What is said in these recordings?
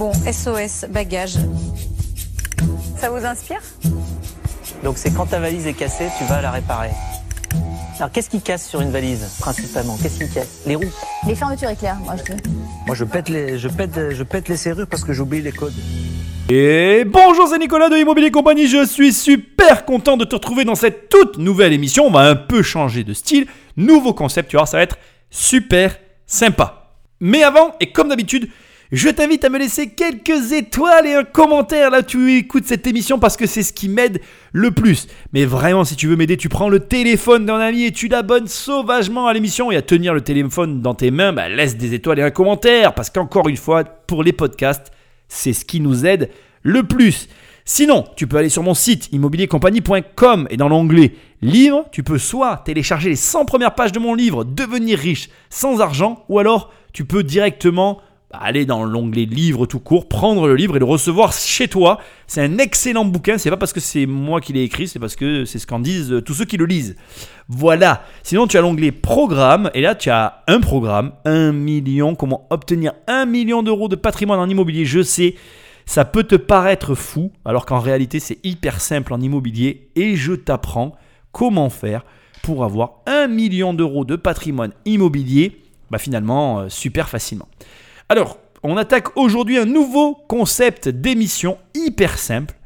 Bon, SOS, bagage. Ça vous inspire? Donc c'est quand ta valise est cassée, tu vas la réparer. Alors qu'est-ce qui casse sur une valise principalement? Qu'est-ce qui casse? Les roues. Les fermetures éclairs, moi je dis. Moi, je pète les, je pète, je pète les serrures parce que j'oublie les codes. Et bonjour, c'est Nicolas de Immobilier Compagnie. Je suis super content de te retrouver dans cette toute nouvelle émission. On va un peu changer de style. Nouveau concept, tu vois, ça va être super sympa. Mais avant, et comme d'habitude, je t'invite à me laisser quelques étoiles et un commentaire là tu écoutes cette émission parce que c'est ce qui m'aide le plus. Mais vraiment, si tu veux m'aider, tu prends le téléphone d'un ami et tu l'abonnes sauvagement à l'émission et à tenir le téléphone dans tes mains, bah, laisse des étoiles et un commentaire parce qu'encore une fois, pour les podcasts, c'est ce qui nous aide le plus. Sinon, tu peux aller sur mon site immobiliercompagnie.com et dans l'onglet Livre, tu peux soit télécharger les 100 premières pages de mon livre Devenir riche sans argent ou alors tu peux directement aller dans l'onglet livre tout court, prendre le livre et le recevoir chez toi. C'est un excellent bouquin, c'est pas parce que c'est moi qui l'ai écrit, c'est parce que c'est ce qu'en disent euh, tous ceux qui le lisent. Voilà. Sinon, tu as l'onglet programme et là tu as un programme, 1 million, comment obtenir 1 million d'euros de patrimoine en immobilier. Je sais, ça peut te paraître fou, alors qu'en réalité c'est hyper simple en immobilier et je t'apprends comment faire pour avoir 1 million d'euros de patrimoine immobilier, bah finalement euh, super facilement. Alors, on attaque aujourd'hui un nouveau concept d'émission hyper simple.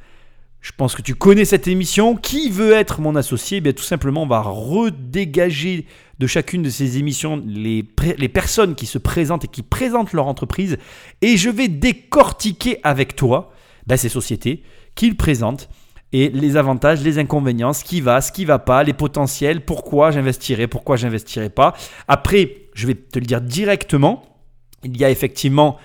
Je pense que tu connais cette émission. Qui veut être mon associé? Eh Bien, tout simplement, on va redégager de chacune de ces émissions les, les personnes qui se présentent et qui présentent leur entreprise. Et je vais décortiquer avec toi ben, ces sociétés qu'ils présentent et les avantages, les inconvénients, ce qui va, ce qui va pas, les potentiels, pourquoi j'investirai, pourquoi j'investirai pas. Après, je vais te le dire directement il y a effectivement,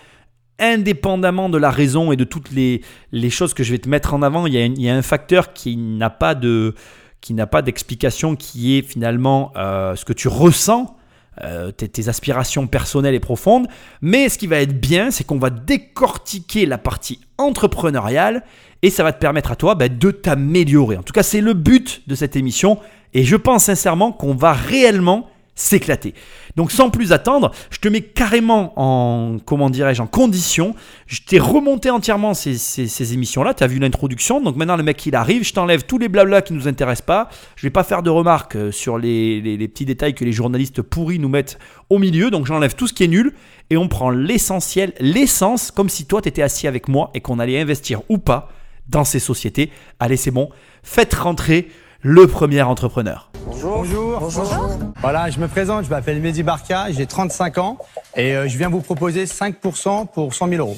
indépendamment de la raison et de toutes les, choses que je vais te mettre en avant, il y a, un facteur qui n'a pas de qui n'a pas d'explication, qui est finalement euh, ce que tu ressens, euh, tes, tes, aspirations personnelles et profondes. Mais ce qui va être bien, c'est qu'on va décortiquer la partie entrepreneuriale et ça va te permettre à toi bah, de t'améliorer. En tout cas, c'est le but de cette émission et je pense sincèrement qu'on va réellement s'éclater. Donc sans plus attendre, je te mets carrément en, comment dirais-je, en condition. Je t'ai remonté entièrement ces, ces, émissions-là. Tu as vu l'introduction. Donc maintenant, le mec, il arrive. Je t'enlève tous les blabla qui ne nous intéressent pas. Je vais pas faire de remarques euh, sur les, les, les, petits détails que les journalistes pourris nous mettent au milieu. Donc j'enlève tout ce qui est nul et on prend l'essentiel, l'essence, comme si toi, tu étais assis avec moi et qu'on allait investir ou pas dans ces sociétés. Allez, c'est bon. Faites rentrer le premier entrepreneur. Bonjour. Bonjour. Bonjour. Voilà, je me présente, je m'appelle Mehdi Barka, j'ai 35 ans et euh, je viens vous proposer 5% pour 100 000 euros.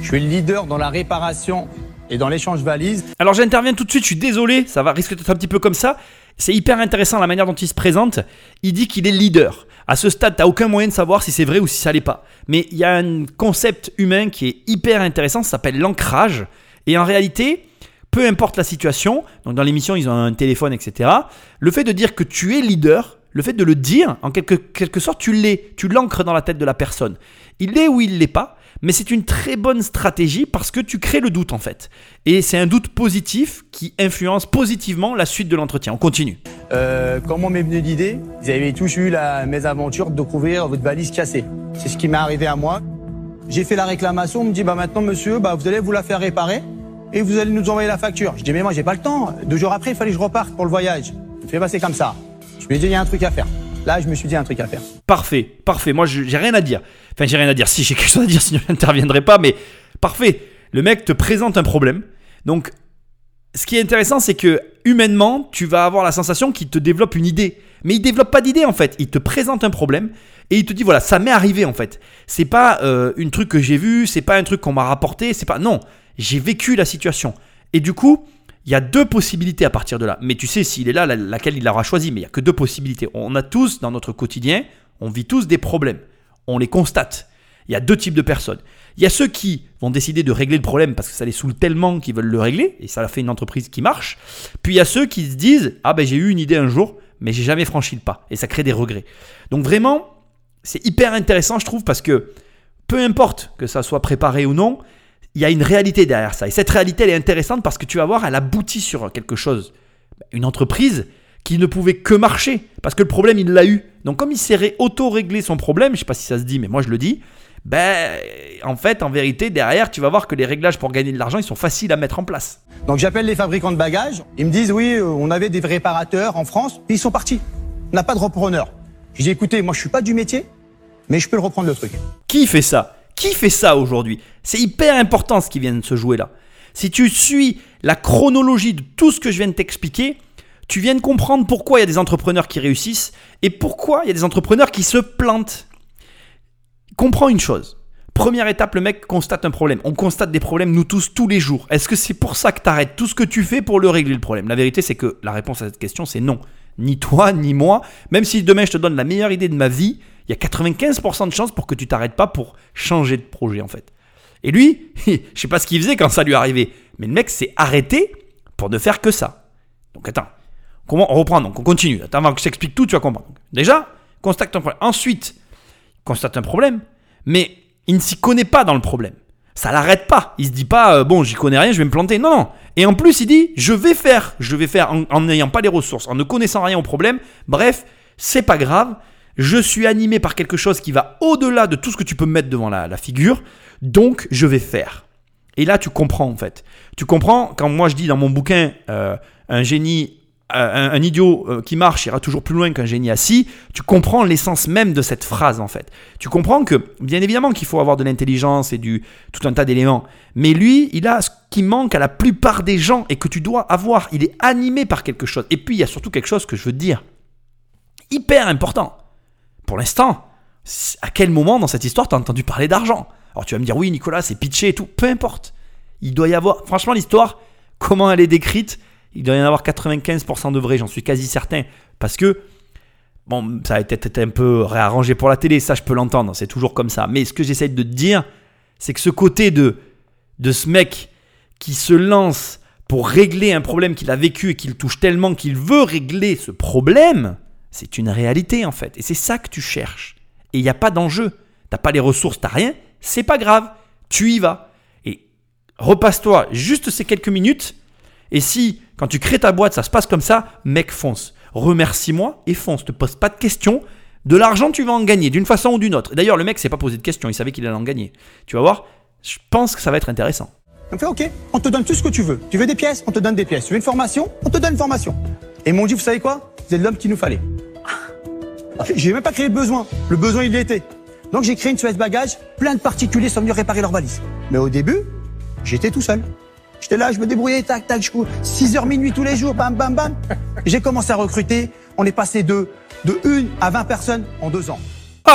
Je suis le leader dans la réparation et dans l'échange valise. Alors j'interviens tout de suite, je suis désolé, ça va risquer d'être un petit peu comme ça. C'est hyper intéressant la manière dont il se présente. Il dit qu'il est leader. À ce stade, tu n'as aucun moyen de savoir si c'est vrai ou si ça l'est pas. Mais il y a un concept humain qui est hyper intéressant, ça s'appelle l'ancrage. Et en réalité, peu importe la situation, donc dans l'émission ils ont un téléphone, etc. Le fait de dire que tu es leader, le fait de le dire, en quelque, quelque sorte, tu l'es, tu l'ancres dans la tête de la personne. Il l'est ou il l'est pas, mais c'est une très bonne stratégie parce que tu crées le doute en fait. Et c'est un doute positif qui influence positivement la suite de l'entretien. On continue. Euh, comment m'est venue l'idée Vous avez tous eu la mésaventure de découvrir votre valise cassée. C'est ce qui m'est arrivé à moi. J'ai fait la réclamation, on me dit bah maintenant monsieur, bah vous allez vous la faire réparer et vous allez nous envoyer la facture. Je dis mais moi j'ai pas le temps. Deux jours après, il fallait que je reparte pour le voyage. Je fais passer comme ça. Je me dis il y a un truc à faire. Là, je me suis dit un truc à faire. Parfait, parfait. Moi, j'ai rien à dire. Enfin, j'ai rien à dire. Si j'ai quelque chose à dire, sinon je n'interviendrai pas. Mais parfait. Le mec te présente un problème. Donc, ce qui est intéressant, c'est que humainement, tu vas avoir la sensation qu'il te développe une idée. Mais il développe pas d'idée en fait. Il te présente un problème et il te dit voilà, ça m'est arrivé en fait. C'est pas euh, une truc que j'ai vu, c'est pas un truc qu'on m'a rapporté, c'est pas non j'ai vécu la situation. Et du coup, il y a deux possibilités à partir de là. Mais tu sais, s'il est là, laquelle il aura choisi. Mais il n'y a que deux possibilités. On a tous, dans notre quotidien, on vit tous des problèmes. On les constate. Il y a deux types de personnes. Il y a ceux qui vont décider de régler le problème parce que ça les saoule tellement qu'ils veulent le régler et ça a fait une entreprise qui marche. Puis il y a ceux qui se disent ah ben j'ai eu une idée un jour mais j'ai jamais franchi le pas et ça crée des regrets. Donc vraiment c'est hyper intéressant je trouve parce que peu importe que ça soit préparé ou non, il y a une réalité derrière ça. Et cette réalité, elle est intéressante parce que tu vas voir, elle aboutit sur quelque chose. Une entreprise qui ne pouvait que marcher. Parce que le problème, il l'a eu. Donc comme il s'est auto-réglé son problème, je ne sais pas si ça se dit, mais moi je le dis, ben, en fait, en vérité, derrière, tu vas voir que les réglages pour gagner de l'argent, ils sont faciles à mettre en place. Donc j'appelle les fabricants de bagages. Ils me disent oui, euh, on avait des réparateurs en France, puis ils sont partis. On n'a pas de repreneur. Je dis écoutez, moi je suis pas du métier, mais je peux le reprendre le truc. Qui fait ça? Qui fait ça aujourd'hui? C'est hyper important ce qui vient de se jouer là. Si tu suis la chronologie de tout ce que je viens de t'expliquer, tu viens de comprendre pourquoi il y a des entrepreneurs qui réussissent et pourquoi il y a des entrepreneurs qui se plantent. Comprends une chose. Première étape, le mec constate un problème. On constate des problèmes, nous tous, tous les jours. Est-ce que c'est pour ça que tu arrêtes tout ce que tu fais pour le régler le problème? La vérité, c'est que la réponse à cette question, c'est non. Ni toi, ni moi. Même si demain je te donne la meilleure idée de ma vie, il y a 95% de chances pour que tu t'arrêtes pas pour changer de projet, en fait. Et lui, je sais pas ce qu'il faisait quand ça lui arrivait, mais le mec s'est arrêté pour ne faire que ça. Donc attends, comment on reprend donc on continue. Attends, avant que je t'explique tout, tu vas comprendre. Déjà, constate un problème. Ensuite, constate un problème, mais il ne s'y connaît pas dans le problème. Ça l'arrête pas. Il se dit pas, euh, bon, j'y connais rien, je vais me planter. Non, non. Et en plus, il dit, je vais faire, je vais faire en n'ayant pas les ressources, en ne connaissant rien au problème. Bref, c'est pas grave. Je suis animé par quelque chose qui va au-delà de tout ce que tu peux mettre devant la, la figure. Donc, je vais faire. Et là, tu comprends en fait. Tu comprends quand moi je dis dans mon bouquin, euh, un génie un, un idiot euh, qui marche ira toujours plus loin qu'un génie assis, tu comprends l'essence même de cette phrase en fait. Tu comprends que, bien évidemment, qu'il faut avoir de l'intelligence et du tout un tas d'éléments, mais lui, il a ce qui manque à la plupart des gens et que tu dois avoir. Il est animé par quelque chose. Et puis, il y a surtout quelque chose que je veux dire, hyper important. Pour l'instant, à quel moment dans cette histoire t'as entendu parler d'argent? Alors tu vas me dire, oui, Nicolas, c'est pitché et tout, peu importe. Il doit y avoir, franchement, l'histoire, comment elle est décrite, il doit y en avoir 95% de vrai, j'en suis quasi certain. Parce que, bon, ça a été un peu réarrangé pour la télé, ça je peux l'entendre, c'est toujours comme ça. Mais ce que j'essaie de te dire, c'est que ce côté de, de ce mec qui se lance pour régler un problème qu'il a vécu et qu'il touche tellement qu'il veut régler ce problème, c'est une réalité en fait. Et c'est ça que tu cherches. Et il n'y a pas d'enjeu. T'as pas les ressources, t'as rien, c'est pas grave. Tu y vas. Et repasse-toi juste ces quelques minutes. Et si quand tu crées ta boîte, ça se passe comme ça, mec, fonce. Remercie-moi et fonce. Te pose pas de questions. De l'argent, tu vas en gagner d'une façon ou d'une autre. D'ailleurs, le mec s'est pas posé de questions. Il savait qu'il allait en gagner. Tu vas voir. Je pense que ça va être intéressant. On fait OK, on te donne tout ce que tu veux. Tu veux des pièces, on te donne des pièces. Tu veux une formation, on te donne une formation. Et m'ont dit, vous savez quoi? Vous êtes l'homme qu'il nous fallait. J'ai même pas créé le besoin. Le besoin, il était. Donc j'ai créé une Suez Bagage, plein de particuliers sont venus réparer leurs valises. Mais au début, j'étais tout seul. J'étais là, je me débrouillais, tac, tac, je cours. 6h minuit tous les jours, bam, bam, bam. J'ai commencé à recruter. On est passé de, de 1 à 20 personnes en deux ans.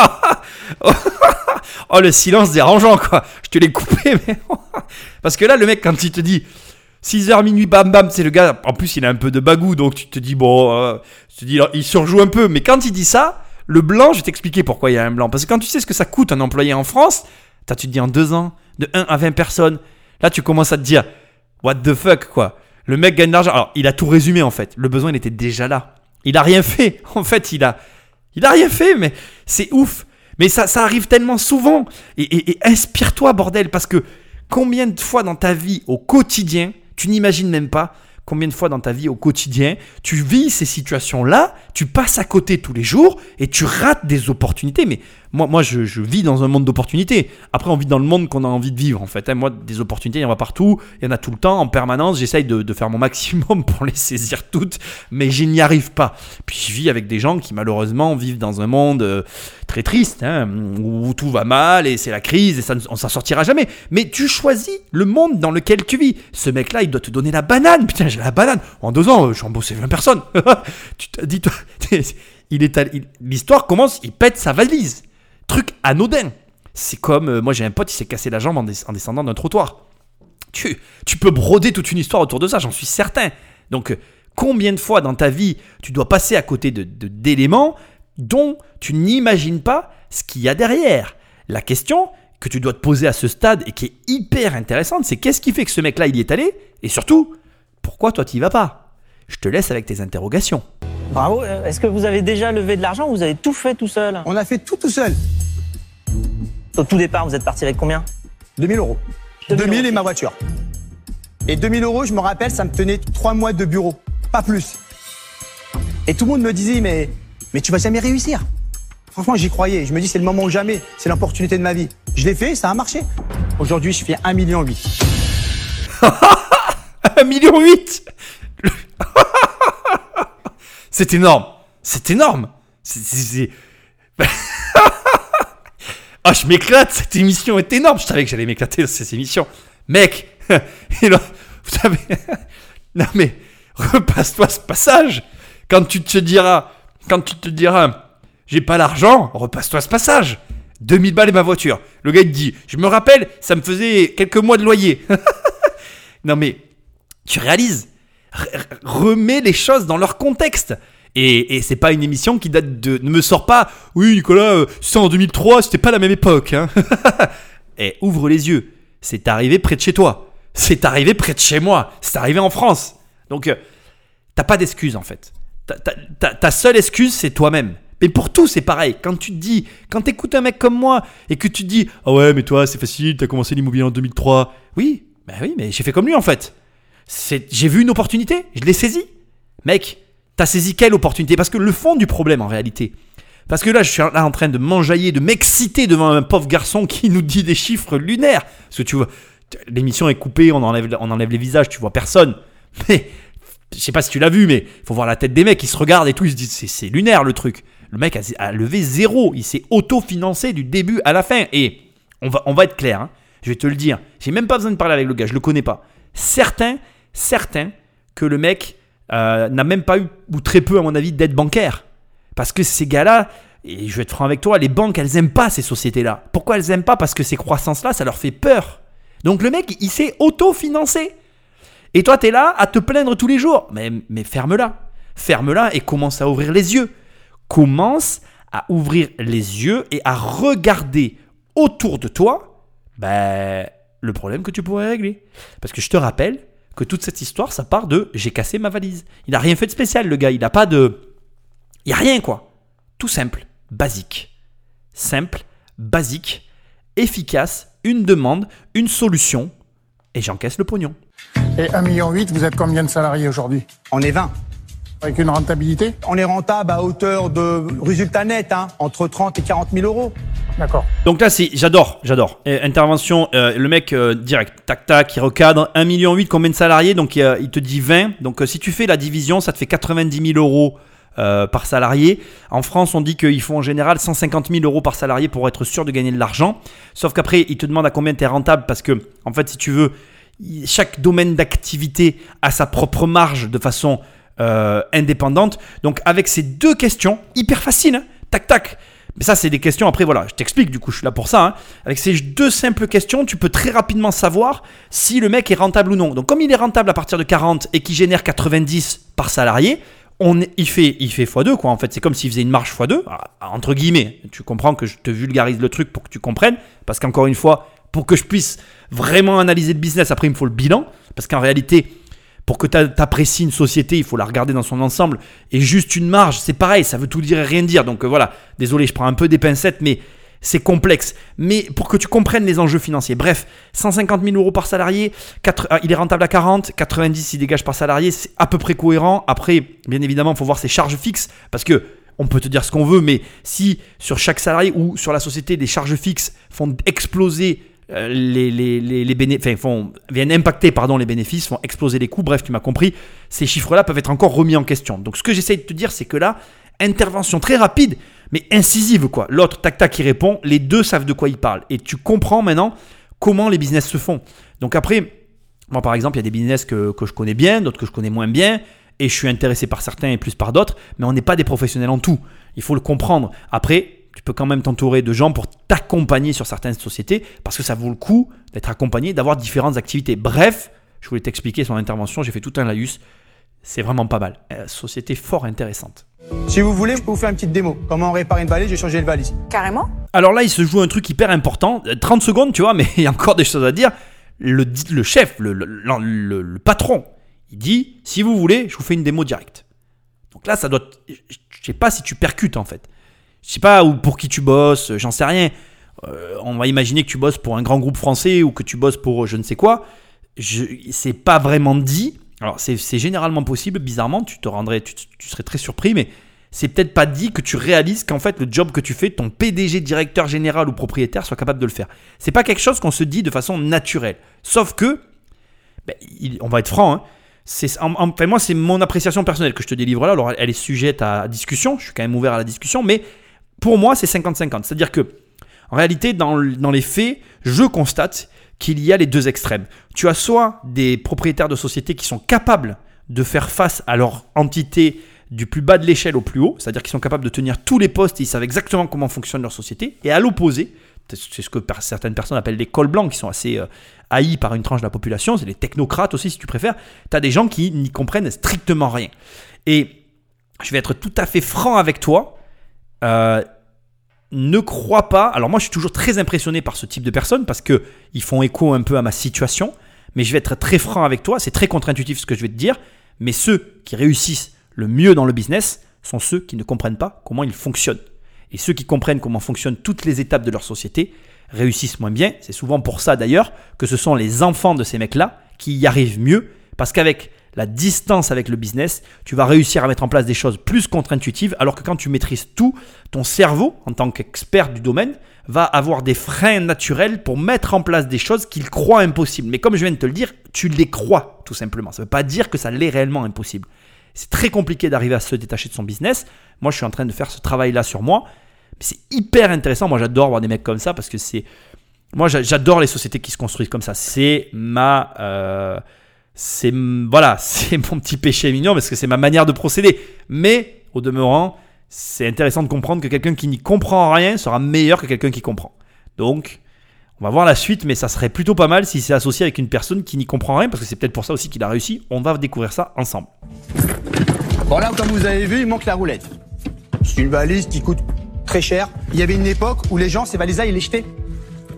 oh, le silence dérangeant, quoi. Je te l'ai coupé, mais. Parce que là, le mec, quand il te dit 6h minuit, bam, bam, c'est le gars. En plus, il a un peu de bagou, donc tu te dis, bon, euh, tu te dis, il surjoue un peu. Mais quand il dit ça, le blanc, je vais t'expliquer pourquoi il y a un blanc. Parce que quand tu sais ce que ça coûte un employé en France, tu te dis en deux ans, de 1 à 20 personnes, là, tu commences à te dire, what the fuck, quoi. Le mec gagne de l'argent. Alors, il a tout résumé, en fait. Le besoin, il était déjà là. Il a rien fait. En fait, il a, il a rien fait, mais c'est ouf. Mais ça, ça arrive tellement souvent. Et, et- et inspire-toi, bordel, parce que combien de fois dans ta vie, au quotidien, tu n'imagines même pas combien de fois dans ta vie, au quotidien, tu vis ces situations-là, tu passes à côté tous les jours et tu rates des opportunités. Moi, moi je, je vis dans un monde d'opportunités. Après, on vit dans le monde qu'on a envie de vivre, en fait. hein. Moi, des opportunités, il y en a partout, il y en a tout le temps, en permanence. J'essaye de, de faire mon maximum pour les saisir toutes, mais je n'y arrive pas. Puis je vis avec des gens qui, malheureusement, vivent dans un monde euh, très triste, hein, où tout va mal et c'est la crise et ça, on s'en sortira jamais. Mais tu choisis le monde dans lequel tu vis. Ce mec-là, il doit te donner la banane. Putain, j'ai la banane. En deux ans, j'ai embauché 20 personnes. tu te dis, toi, il est, allé- il- l'histoire commence, il pète sa valise. Truc anodin. C'est comme, euh, moi j'ai un pote, il s'est cassé la jambe en, des- en descendant d'un trottoir. Tu, tu peux broder toute une histoire autour de ça, j'en suis certain. Donc, euh, combien de fois dans ta vie tu dois passer à côté de, de- d'éléments dont tu n'imagines pas ce qu'il y a derrière? La question que tu dois te poser à ce stade et qui est hyper intéressante, c'est qu'est-ce qui fait que ce mec-là il y est allé? Et surtout, pourquoi toi tu y vas pas? Je te laisse avec tes interrogations. Bravo. Euh, Est-ce que vous avez déjà levé de l'argent ou vous avez tout fait tout seul? On a fait tout tout seul. Au tout départ, vous êtes parti avec combien? 2000 euros. 2000 2000 et ma voiture. Et 2000 euros, je me rappelle, ça me tenait trois mois de bureau. Pas plus. Et tout le monde me disait, mais, mais tu vas jamais réussir. Franchement, j'y croyais. Je me dis, c'est le moment ou jamais. C'est l'opportunité de ma vie. Je l'ai fait, ça a marché. Aujourd'hui, je fais 1,8 million. 1 million 8 C'est énorme. C'est énorme. C'est- Ah, je m'éclate. Cette émission est énorme. Je savais que j'allais m'éclater dans cette émission. Mec, vous savez. Non, mais repasse-toi ce passage. Quand tu te diras, quand tu te diras, j'ai pas l'argent, repasse-toi ce passage. 2000 balles et ma voiture. Le gars, il dit, je me rappelle, ça me faisait quelques mois de loyer. non, mais tu réalises R- r- remets les choses dans leur contexte. Et, et c'est pas une émission qui date de. Ne me sors pas. Oui, Nicolas, euh, c'est en 2003, c'était pas la même époque. Hein. et ouvre les yeux. C'est arrivé près de chez toi. C'est arrivé près de chez moi. C'est arrivé en France. Donc, euh, t'as pas d'excuse en fait. Ta, seule excuse, c'est toi-même. Mais pour tout, c'est pareil. Quand tu te dis, quand t'écoutes un mec comme moi et que tu te dis, ah ouais, mais toi, c'est facile, t'as commencé l'immobilier en 2003. Oui, bah oui, mais j'ai fait comme lui en fait. J'ai vu une opportunité, je l'ai saisie. Mec, t'as saisi quelle opportunité? Parce que le fond du problème en réalité, parce que là, je suis là en train de m'enjailler, de m'exciter devant un pauvre garçon qui nous dit des chiffres lunaires. Parce que tu vois, l'émission est coupée, on enlève, on enlève les visages, tu vois personne. Mais je sais pas si tu l'as vu, mais faut voir la tête des mecs, ils se regardent et tout, ils se disent c'est- lunaire le truc. Le mec a, a levé zéro, il s'est auto-financé du début à la fin. Et on va, on va être clair, hein. je vais te le dire, j'ai même pas besoin de parler avec le gars, je le connais pas. Certains, certains que le mec euh, n'a même pas eu, ou très peu à mon avis, d'aide bancaire. Parce que ces gars-là, et je vais être franc avec toi, les banques, elles aiment pas ces sociétés-là. Pourquoi elles aiment pas? Parce que ces croissances-là, ça leur fait peur. Donc le mec, il s'est auto-financé. Et toi, tu es là à te plaindre tous les jours. Mais, mais ferme-la. Ferme-la et commence à ouvrir les yeux. Commence à ouvrir les yeux et à regarder autour de toi ben, le problème que tu pourrais régler. Parce que je te rappelle que toute cette histoire, ça part de j'ai cassé ma valise. Il n'a rien fait de spécial, le gars. Il n'a pas de. Il n'y a rien, quoi. Tout simple, basique. Simple, basique, efficace, une demande, une solution, et j'encaisse le pognon. Et 1,8 million, vous êtes combien de salariés aujourd'hui? On est 20. Avec une rentabilité On est rentable à hauteur de résultat net, hein, entre 30 et 40 000 euros. D'accord. Donc là, c'est, j'adore, j'adore. Euh, intervention, euh, le mec euh, direct, tac tac, il recadre 1,8 million, combien de salariés? Donc il, euh, il te dit 20. Donc euh, si tu fais la division, ça te fait 90 000 euros euh, par salarié. En France, on dit qu'il faut en général 150 000 euros par salarié pour être sûr de gagner de l'argent. Sauf qu'après, il te demande à combien tu es rentable parce que, en fait, si tu veux, chaque domaine d'activité a sa propre marge de façon euh, indépendante. Donc avec ces deux questions, hyper faciles, hein, tac tac. Mais ça, c'est des questions, après voilà, je t'explique, du coup, je suis là pour ça. hein. Avec ces deux simples questions, tu peux très rapidement savoir si le mec est rentable ou non. Donc comme il est rentable à partir de 40 et qu'il génère 90 par salarié, on il, fait, il fait x2, quoi, en fait. C'est comme s'il faisait une marche x2, ah, entre guillemets. Tu comprends que je te vulgarise le truc pour que tu comprennes. Parce qu'encore une fois, pour que je puisse vraiment analyser le business, après, il me faut le bilan. Parce qu'en réalité, pour que tu apprécies une société, il faut la regarder dans son ensemble. Et juste une marge, c'est pareil, ça veut tout dire et rien dire. Donc euh, voilà, désolé, je prends un peu des pincettes, mais c'est complexe. Mais pour que tu comprennes les enjeux financiers. Bref, 150 000 euros par salarié, ah, il est rentable à 40, 90 il dégage par salarié, c'est à peu près cohérent. Après, bien évidemment, il faut voir ses charges fixes, parce que on peut te dire ce qu'on veut, mais si sur chaque salarié ou sur la société, les charges fixes font exploser les, les, les, les enfin, viennent impacter pardon, les bénéfices, font exploser les coûts, bref, tu m'as compris, ces chiffres-là peuvent être encore remis en question. Donc ce que j'essaie de te dire, c'est que là, intervention très rapide, mais incisive, quoi. L'autre, tac, tac, qui répond, les deux savent de quoi ils parlent. Et tu comprends maintenant comment les business se font. Donc après, moi par exemple, il y a des business que, que je connais bien, d'autres que je connais moins bien, et je suis intéressé par certains et plus par d'autres, mais on n'est pas des professionnels en tout. Il faut le comprendre. Après, tu peux quand même t'entourer de gens pour t'accompagner sur certaines sociétés, parce que ça vaut le coup d'être accompagné, d'avoir différentes activités. Bref, je voulais t'expliquer son intervention, j'ai fait tout un laïus. C'est vraiment pas mal. Euh, société fort intéressante. Si vous voulez, je peux vous faire une petite démo. Comment réparer une valise, j'ai changé de valise. Carrément Alors là, il se joue un truc hyper important. Euh, 30 secondes, tu vois, mais il y a encore des choses à dire. Le, le chef, le, le- le- le patron, il dit si vous voulez, je vous fais une démo directe. Donc là, ça doit. Je je sais pas si tu percutes en fait. Je sais pas où, pour qui tu bosses, j'en sais rien. Euh, on va imaginer que tu bosses pour un grand groupe français ou que tu bosses pour je ne sais quoi. C'est pas vraiment dit. Alors c'est, généralement possible, bizarrement, tu te rendrais, tu, serais très surpris, mais c'est peut-être pas dit que tu réalises qu'en fait le job que tu fais, ton PDG, directeur général ou propriétaire soit capable de le faire. C'est pas quelque chose qu'on se dit de façon naturelle. Sauf que, ben, on va être franc, hein, enfin, moi c'est mon appréciation personnelle que je te délivre là. Alors elle est sujette à discussion, je suis quand même ouvert à la discussion, mais pour moi c'est 50-50. C'est-à-dire que en réalité, dans, dans les faits, je constate qu'il y a les deux extrêmes. Tu as soit des propriétaires de sociétés qui sont capables de faire face à leur entité du plus bas de l'échelle au plus haut, c'est-à-dire qu'ils sont capables de tenir tous les postes et ils savent exactement comment fonctionne leur société. Et à l'opposé, c'est ce que certaines personnes appellent les cols blancs, qui sont assez euh, haïs par une tranche de la population, c'est les technocrates aussi si tu préfères. Tu as des gens qui n'y comprennent strictement rien. Et je vais être tout à fait franc avec toi. Euh, ne crois pas. Alors moi, je suis toujours très impressionné par ce type de personnes parce que ils font écho un peu à ma situation. Mais je vais être très franc avec toi. C'est très contre-intuitif ce que je vais te dire. Mais ceux qui réussissent le mieux dans le business sont ceux qui ne comprennent pas comment ils fonctionnent. Et ceux qui comprennent comment fonctionnent toutes les étapes de leur société réussissent moins bien. C'est souvent pour ça d'ailleurs que ce sont les enfants de ces mecs-là qui y arrivent mieux. Parce qu'avec la distance avec le business, tu vas réussir à mettre en place des choses plus contre-intuitives, alors que quand tu maîtrises tout, ton cerveau, en tant qu'expert du domaine, va avoir des freins naturels pour mettre en place des choses qu'il croit impossibles. Mais comme je viens de te le dire, tu les crois tout simplement. Ça ne veut pas dire que ça l'est réellement impossible. C'est très compliqué d'arriver à se détacher de son business. Moi, je suis en train de faire ce travail-là sur moi. C'est hyper intéressant. Moi, j'adore voir des mecs comme ça parce que c'est. Moi, j'a- j'adore les sociétés qui se construisent comme ça. C'est ma. euh, c'est mon petit péché mignon parce que c'est ma manière de procéder. Mais au demeurant, c'est intéressant de comprendre que quelqu'un qui n'y comprend rien sera meilleur que quelqu'un qui comprend. Donc, on va voir la suite, mais ça serait plutôt pas mal si c'est associé avec une personne qui n'y comprend rien, parce que c'est peut-être pour ça aussi qu'il a réussi. On va découvrir ça ensemble. Bon là, comme vous avez vu, il manque la roulette. C'est une valise qui coûte très cher. Il y avait une époque où les gens, ces valises-là, ils les jetaient.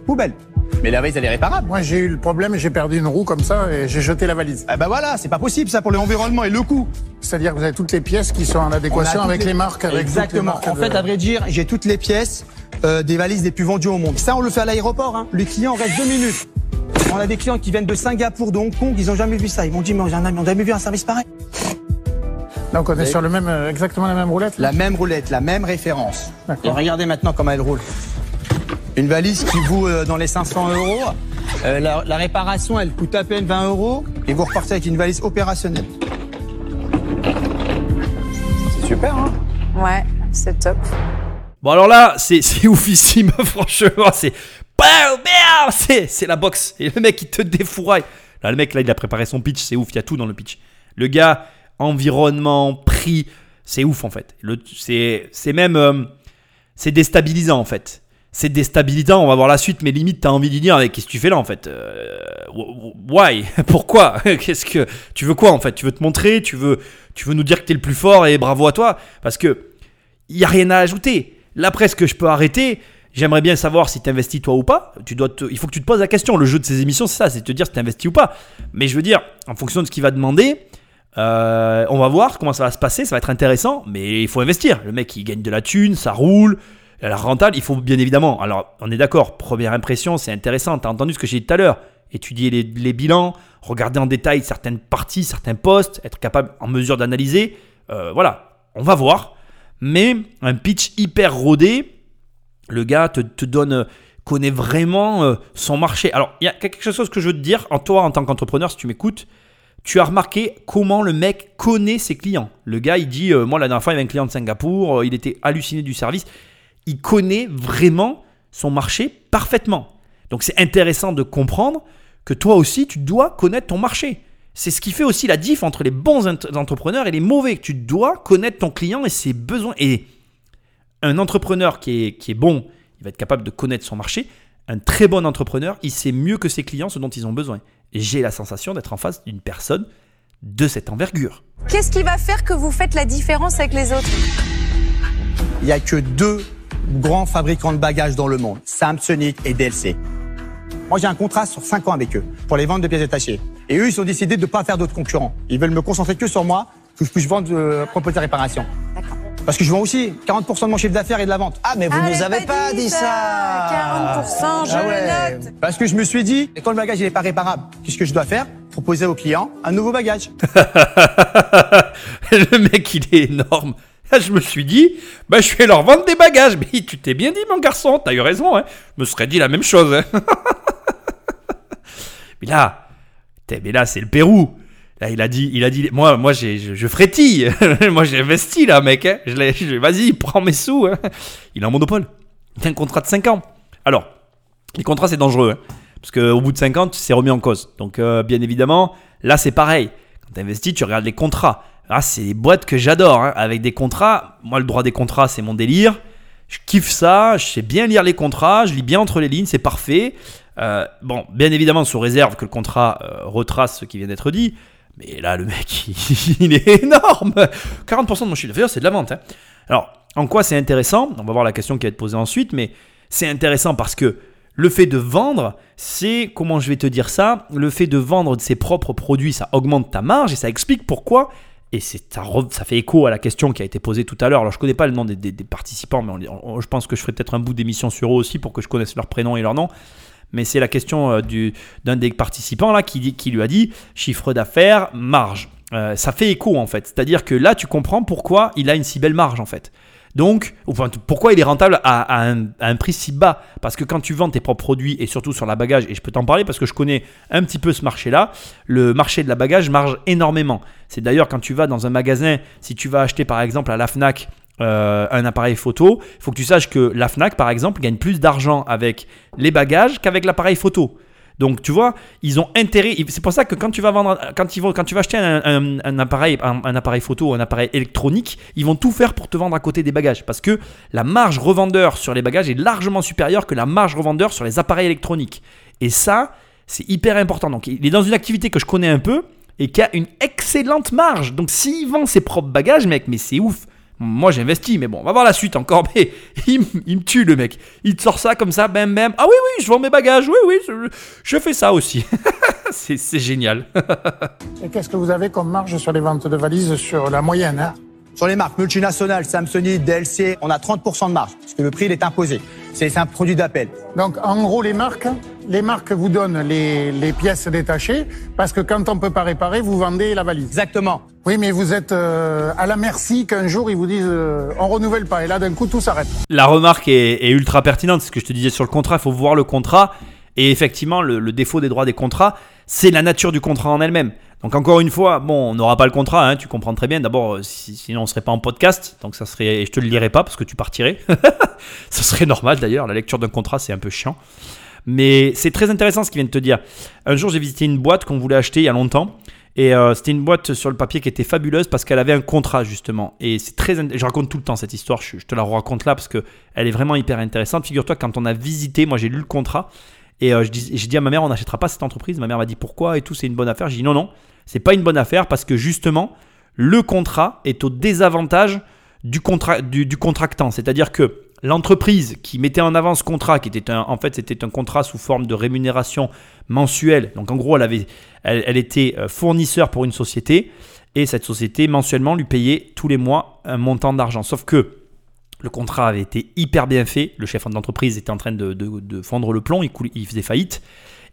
Poubelle. Mais la valise, elle est réparable. Moi, j'ai eu le problème j'ai perdu une roue comme ça et j'ai jeté la valise. Ah bah voilà, c'est pas possible ça pour l'environnement et le coût. C'est-à-dire que vous avez toutes les pièces qui sont en adéquation avec les marques. Avec Exactement. marques En de- fait, à vrai dire, j'ai toutes les pièces euh, des valises les plus vendues au monde. Ça, on le fait à l'aéroport. Hein. Le client reste deux minutes. On a des clients qui viennent de Singapour, de Hong Kong, ils ont jamais vu ça. Ils m'ont dit, mais on a on a jamais vu un service pareil. Donc on est sur le même, euh, exactement la même roulette. La même roulette, la même référence. Et regardez maintenant comment elle roule. Une valise qui vaut euh, dans les 500 euros. Euh, la, la réparation, elle coûte à peine 20 euros. Et vous repartez avec une valise opérationnelle. C'est super, hein? Ouais, c'est top. Bon alors là, c'est c'est oufissime, franchement, c'est c'est c'est la boxe et le mec il te défouraille. Là le mec là il a préparé son pitch, c'est ouf, il y a tout dans le pitch. Le gars environnement, prix, c'est ouf en fait. Le c'est c'est même euh, c'est déstabilisant en fait. C'est déstabilisant, on va voir la suite, mais limite t'as envie de dire avec qu'est-ce que tu fais là en fait Euh, Why Pourquoi Qu'est-ce que tu veux quoi en fait? Tu veux te montrer Tu veux tu veux nous dire que t'es le plus fort et bravo à toi? Parce que il y a rien à ajouter. Là presque je peux arrêter. J'aimerais bien savoir si tu investis toi ou pas. Tu dois il faut que tu te poses la question. Le jeu de ces émissions, c'est ça, c'est de te dire si tu investis ou pas. Mais je veux dire, en fonction de ce qu'il va demander, euh, on va voir comment ça va se passer. Ça va être intéressant, mais il faut investir. Le mec, il gagne de la thune, ça roule, la rentable. Il faut bien évidemment. Alors, on est d'accord. Première impression, c'est intéressant. T'as entendu ce que j'ai dit tout à l'heure. Étudier les, bilans, regarder en détail certaines parties, certains postes, être capable en mesure d'analyser. Euh, voilà, on va voir. Mais un pitch hyper rodé, le gars te, donne, connaît vraiment euh, son marché. Alors, il y a quelque chose que je veux te dire, en toi, en tant qu'entrepreneur, si tu m'écoutes, tu as remarqué comment le mec connaît ses clients. Le gars, il dit, euh, moi, la dernière fois, il y avait un client de Singapour, il était halluciné du service. Il connaît vraiment son marché parfaitement. Donc, c'est intéressant de comprendre que toi aussi, tu dois connaître ton marché. C'est ce qui fait aussi la diff entre les bons ent- entrepreneurs et les mauvais. Tu dois connaître ton client et ses besoins. Et un entrepreneur qui est, qui est bon, il va être capable de connaître son marché. Un très bon entrepreneur, il sait mieux que ses clients ce dont ils ont besoin. J'ai la sensation d'être en face d'une personne de cette envergure. Qu'est-ce qui va faire que vous faites la différence avec les autres? Il n'y a que deux grands fabricants de bagages dans le monde, Samsonite et DLC. Moi, j'ai un contrat sur 5 ans avec eux pour les ventes de pièces détachées. Et eux, ils ont décidé de ne pas faire d'autres concurrents. Ils veulent me concentrer que sur moi, que je puisse vendre euh, proposer réparation. D'accord. Parce que je vends aussi 40% de mon chiffre d'affaires et de la vente. Ah, mais vous Ah, nous avez pas dit ça 40%, je Ah le note. Parce que je me suis dit, quand le bagage n'est pas réparable, qu'est-ce que je dois faire? Proposer au client un nouveau bagage. le mec, il est énorme. Là, je me suis dit, bah, je vais leur vendre des bagages. Mais tu t'es bien dit, mon garçon, t'as eu raison. Hein. Je me serais dit la même chose. hein. mais là, là, c'est le Pérou. Là, il a dit, il a dit, moi, moi, je, frétille. moi, j'ai investi là, mec. hein. Je vas-y, prends mes sous. hein. Il a un monopole. Il a un contrat de 5 ans. Alors, les contrats, c'est dangereux. parce qu'au bout de 5 ans, c'est remis en cause. Donc, euh, bien évidemment, là, c'est pareil. Quand tu investis, tu regardes les contrats. Ah, c'est des boîtes que j'adore. hein, avec des contrats. Moi, le droit des contrats, c'est mon délire. Je kiffe ça. Je sais bien lire les contrats. Je lis bien entre les lignes. C'est parfait. Euh, bon, bien évidemment, sous réserve que le contrat euh, retrace ce qui vient d'être dit. Mais là, le mec, il, est énorme. 40% de mon chiffre d'affaires, c'est de la vente. hein. Alors, en quoi c'est intéressant? On va voir la question qui va être posée ensuite, mais c'est intéressant parce que le fait de vendre, c'est, comment je vais te dire ça? Le fait de vendre ses propres produits, ça augmente ta marge et ça explique pourquoi. Et ça, ça fait écho à la question qui a été posée tout à l'heure. Alors, je connais pas le nom des, des- participants, mais je pense que je ferai peut-être un bout d'émission sur eux aussi pour que je connaisse leur prénom et leur nom. Mais c'est la question euh, du, d'un des participants là qui, qui lui a dit chiffre d'affaires, marge. Euh, ça fait écho en fait. C'est-à-dire que là, tu comprends pourquoi il a une si belle marge en fait. Donc, pourquoi il est rentable à, à un, à un prix si bas? Parce que quand tu vends tes propres produits et surtout sur la bagage, et je peux t'en parler parce que je connais un petit peu ce marché-là, le marché de la bagage marge énormément. C'est d'ailleurs quand tu vas dans un magasin, si tu vas acheter par exemple à la Fnac euh, un appareil photo, il faut que tu saches que la Fnac par exemple gagne plus d'argent avec les bagages qu'avec l'appareil photo. Donc tu vois, ils ont intérêt. C'est pour ça que quand tu vas vendre, quand tu vas acheter un, appareil, un appareil photo ou un appareil électronique, ils vont tout faire pour te vendre à côté des bagages, parce que la marge revendeur sur les bagages est largement supérieure que la marge revendeur sur les appareils électroniques. Et ça, c'est hyper important. Donc il est dans une activité que je connais un peu et qui a une excellente marge. Donc s'il vend ses propres bagages, mec, mais c'est ouf. Moi j'investis, mais bon, on va voir la suite encore. Mais il, me- tue le mec. Il te sort ça comme ça, bam bam. Ah oui, oui, je vends mes bagages. Oui, oui, je, fais ça aussi. c'est c'est génial. Et qu'est-ce que vous avez comme marge sur les ventes de valises sur la moyenne hein? Sur les marques multinationales, Samsonite, DLC, on a 30% de marge, parce que le prix il est imposé. C'est c'est un produit d'appel. Donc en gros, les marques, les marques vous donnent les, les pièces détachées parce que quand on peut pas réparer, vous vendez la valise. Exactement. Oui, mais vous êtes euh, à la merci qu'un jour ils vous disent euh, on renouvelle pas et là d'un coup tout s'arrête. La remarque est, est ultra pertinente. Ce que je te disais sur le contrat, il faut voir le contrat. Et effectivement, le, le défaut des droits des contrats, c'est la nature du contrat en elle-même. Donc encore une fois, bon, on n'aura pas le contrat, hein, tu comprends très bien. D'abord, euh, si- sinon on serait pas en podcast, donc ça serait, et je te le lirai pas parce que tu partirais. Ce serait normal d'ailleurs. La lecture d'un contrat, c'est un peu chiant. Mais c'est très intéressant ce qu'il vient de te dire. Un jour, j'ai visité une boîte qu'on voulait acheter il y a longtemps. Et euh, c'était une boîte sur le papier qui était fabuleuse parce qu'elle avait un contrat justement. Et c'est très, je raconte tout le temps cette histoire. Je, je te la raconte là parce que elle est vraiment hyper intéressante. Figure-toi quand on a visité, moi j'ai lu le contrat et euh, j'ai dit à ma mère on n'achètera pas cette entreprise. Ma mère m'a dit pourquoi et tout c'est une bonne affaire. J'ai dit non non c'est pas une bonne affaire parce que justement le contrat est au désavantage du, du contractant. C'est-à-dire que l'entreprise qui mettait en avant ce contrat, qui était un, en fait c'était un contrat sous forme de rémunération mensuelle, donc en gros elle, avait, elle, elle était euh, fournisseur pour une société, et cette société mensuellement lui payait tous les mois un montant d'argent. Sauf que le contrat avait été hyper bien fait, le chef d'entreprise était en train de, de- fondre le plomb, il, faisait faillite.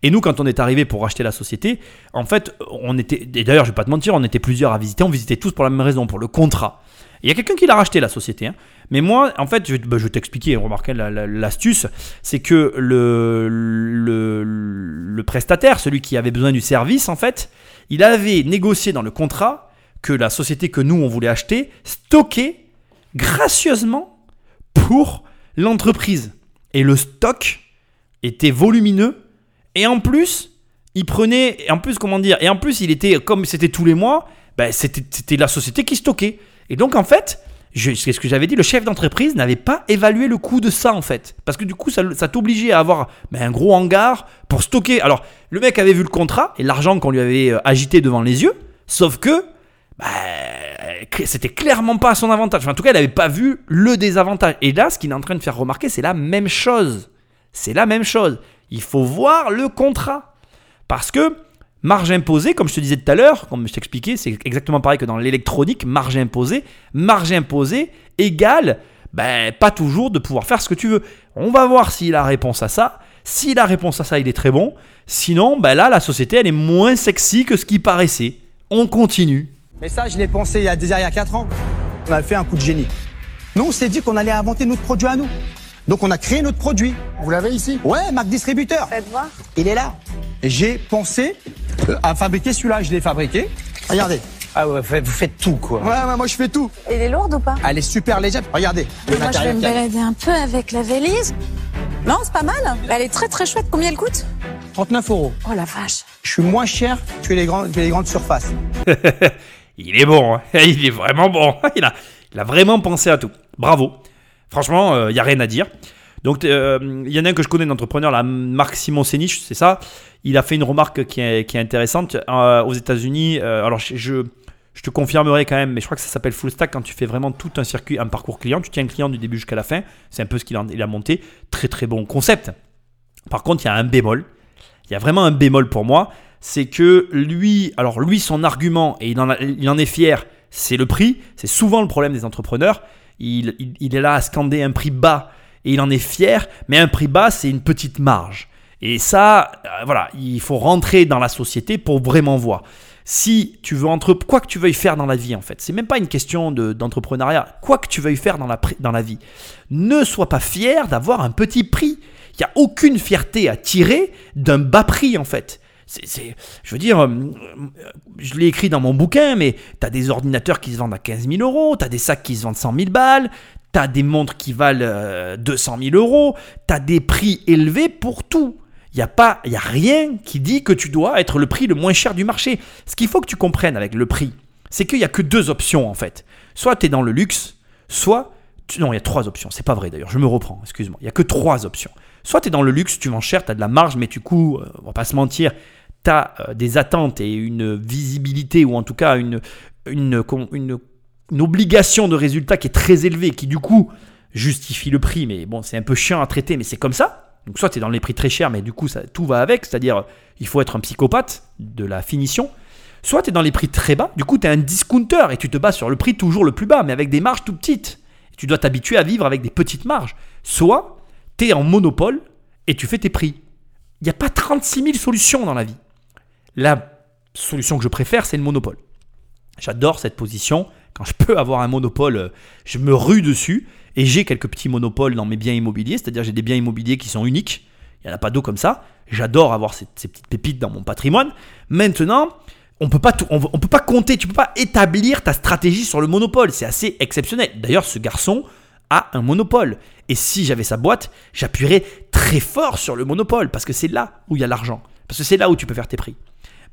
Et nous, quand on est arrivé pour racheter la société, en fait, on était, et d'ailleurs, je vais pas te mentir, on était plusieurs à visiter, on visitait tous pour la même raison, pour le contrat. Il y a quelqu'un qui l'a racheté la société, hein. mais moi, en fait, je, je vais t'expliquer, remarquez la- l'astuce, c'est que le prestataire, celui qui avait besoin du service, en fait, il avait négocié dans le contrat que la société que nous on voulait acheter stockait gracieusement pour l'entreprise. Et le stock était volumineux. Et en plus, il prenait. En plus, comment dire Et en plus, il était. Comme c'était tous les mois, ben, c'était la société qui stockait. Et donc, en fait. C'est ce que j'avais dit, le chef d'entreprise n'avait pas évalué le coût de ça en fait. Parce que du coup, ça, ça t'obligeait à avoir ben, un gros hangar pour stocker. Alors, le mec avait vu le contrat et l'argent qu'on lui avait euh, agité devant les yeux, sauf que bah, c'était clairement pas à son avantage. En tout cas, il n'avait pas vu le désavantage. Et là, ce qu'il est en train de faire remarquer, c'est la même chose. C'est la même chose. Il faut voir le contrat. Parce que marge imposée, comme je te disais tout à l'heure, comme je t'expliquais, c'est exactement pareil que dans l'électronique, marge imposée. Marge imposée égale ben, pas toujours de pouvoir faire ce que tu veux. On va voir s'il a réponse à ça. Si la réponse à ça, il est très bon. Sinon, ben là, la société, elle est moins sexy que ce qui paraissait. On continue. Mais ça, je l'ai pensé il y a déjà il y a 4 ans. On a fait un coup de génie. Nous, on s'est dit qu'on allait inventer notre produit à nous. Donc, on a créé notre produit. Vous l'avez ici Ouais, marque distributeur. Faites voir. Il est là. Et j'ai pensé euh, à fabriquer celui-là. Je l'ai fabriqué. Regardez. Ah ouais, vous faites tout quoi. Ouais, ouais, moi, je fais tout. Il est lourde ou pas Elle est super légère. Regardez. le Moi, je vais me balader un peu avec la valise. Non, c'est pas mal. Elle est très très chouette. Combien elle coûte 39 euros. Oh la vache. Je suis moins cher que les, grandes, que les grandes surfaces. Il est bon, hein. il est vraiment bon. Il a, vraiment pensé à tout. Bravo. Franchement, il n'y a rien à dire. Donc, euh, il y en a un que je connais, un entrepreneur, la Marc Simon Sénich, c'est ça. Il a fait une remarque qui est, intéressante. Euh, aux États-Unis, euh, alors je, te confirmerai quand même, mais je crois que ça s'appelle full stack quand tu fais vraiment tout un circuit, un parcours client. Tu tiens un client du début jusqu'à la fin. C'est un peu ce qu'il a, il a monté. Très très bon concept. Par contre, il y a un bémol. Il y a vraiment un bémol pour moi. C'est que lui, alors lui, son argument, et il en, est fier, c'est le prix. C'est souvent le problème des entrepreneurs. Il, est là à scander un prix bas et il en est fier, mais un prix bas, c'est une petite marge. Et ça, euh, voilà, il faut rentrer dans la société pour vraiment voir. Si tu veux entre quoi que tu veuilles faire dans la vie en fait, c'est même pas une question de- d'entrepreneuriat. Quoi que tu veuilles faire dans la, dans la vie, ne sois pas fier d'avoir un petit prix. Il n'y a aucune fierté à tirer d'un bas prix en fait. Je veux dire, euh, euh, je l'ai écrit dans mon bouquin, mais tu as des ordinateurs qui se vendent à 15 000 euros, tu as des sacs qui se vendent 100 000 balles, tu as des montres qui valent euh, 200 000 euros, tu as des prix élevés pour tout. Il n'y a, pas- y a rien qui dit que tu dois être le prix le moins cher du marché. Ce qu'il faut que tu comprennes avec le prix, c'est qu'il n'y a que deux options en fait. Soit tu es dans le luxe, soit... non, il y a trois options. C'est pas vrai d'ailleurs, je me reprends, excuse-moi. Il n'y a que trois options. Soit tu es dans le luxe, tu vends cher, tu as de la marge, mais du coup, euh, on va pas se mentir, tu as des attentes et une visibilité, ou en tout cas une, une, une, une obligation de résultat qui est très élevée, qui du coup justifie le prix, mais bon, c'est un peu chiant à traiter, mais c'est comme ça. Donc soit tu es dans les prix très chers, mais du coup, ça, tout va avec, c'est-à-dire il faut être un psychopathe de la finition. Soit tu es dans les prix très bas, du coup tu es un discounter et tu te bats sur le prix toujours le plus bas, mais avec des marges tout petites. Et tu dois t'habituer à vivre avec des petites marges. Soit tu es en monopole et tu fais tes prix. Il n'y a pas 36 000 solutions dans la vie. La solution que je préfère, c'est le monopole. J'adore cette position. Quand je peux avoir un monopole, euh, je me rue dessus. Et j'ai quelques petits monopoles dans mes biens immobiliers, c'est-à-dire j'ai des biens immobiliers qui sont uniques. Il n'y en a pas d'autres comme ça. J'adore avoir ces, petites pépites dans mon patrimoine. Maintenant, on peut pas tout- on, on peut pas compter, tu peux pas établir ta stratégie sur le monopole. C'est assez exceptionnel. D'ailleurs, ce garçon a un monopole. Et si j'avais sa boîte, j'appuierais très fort sur le monopole parce que c'est là où il y a l'argent. Parce que c'est là où tu peux faire tes prix.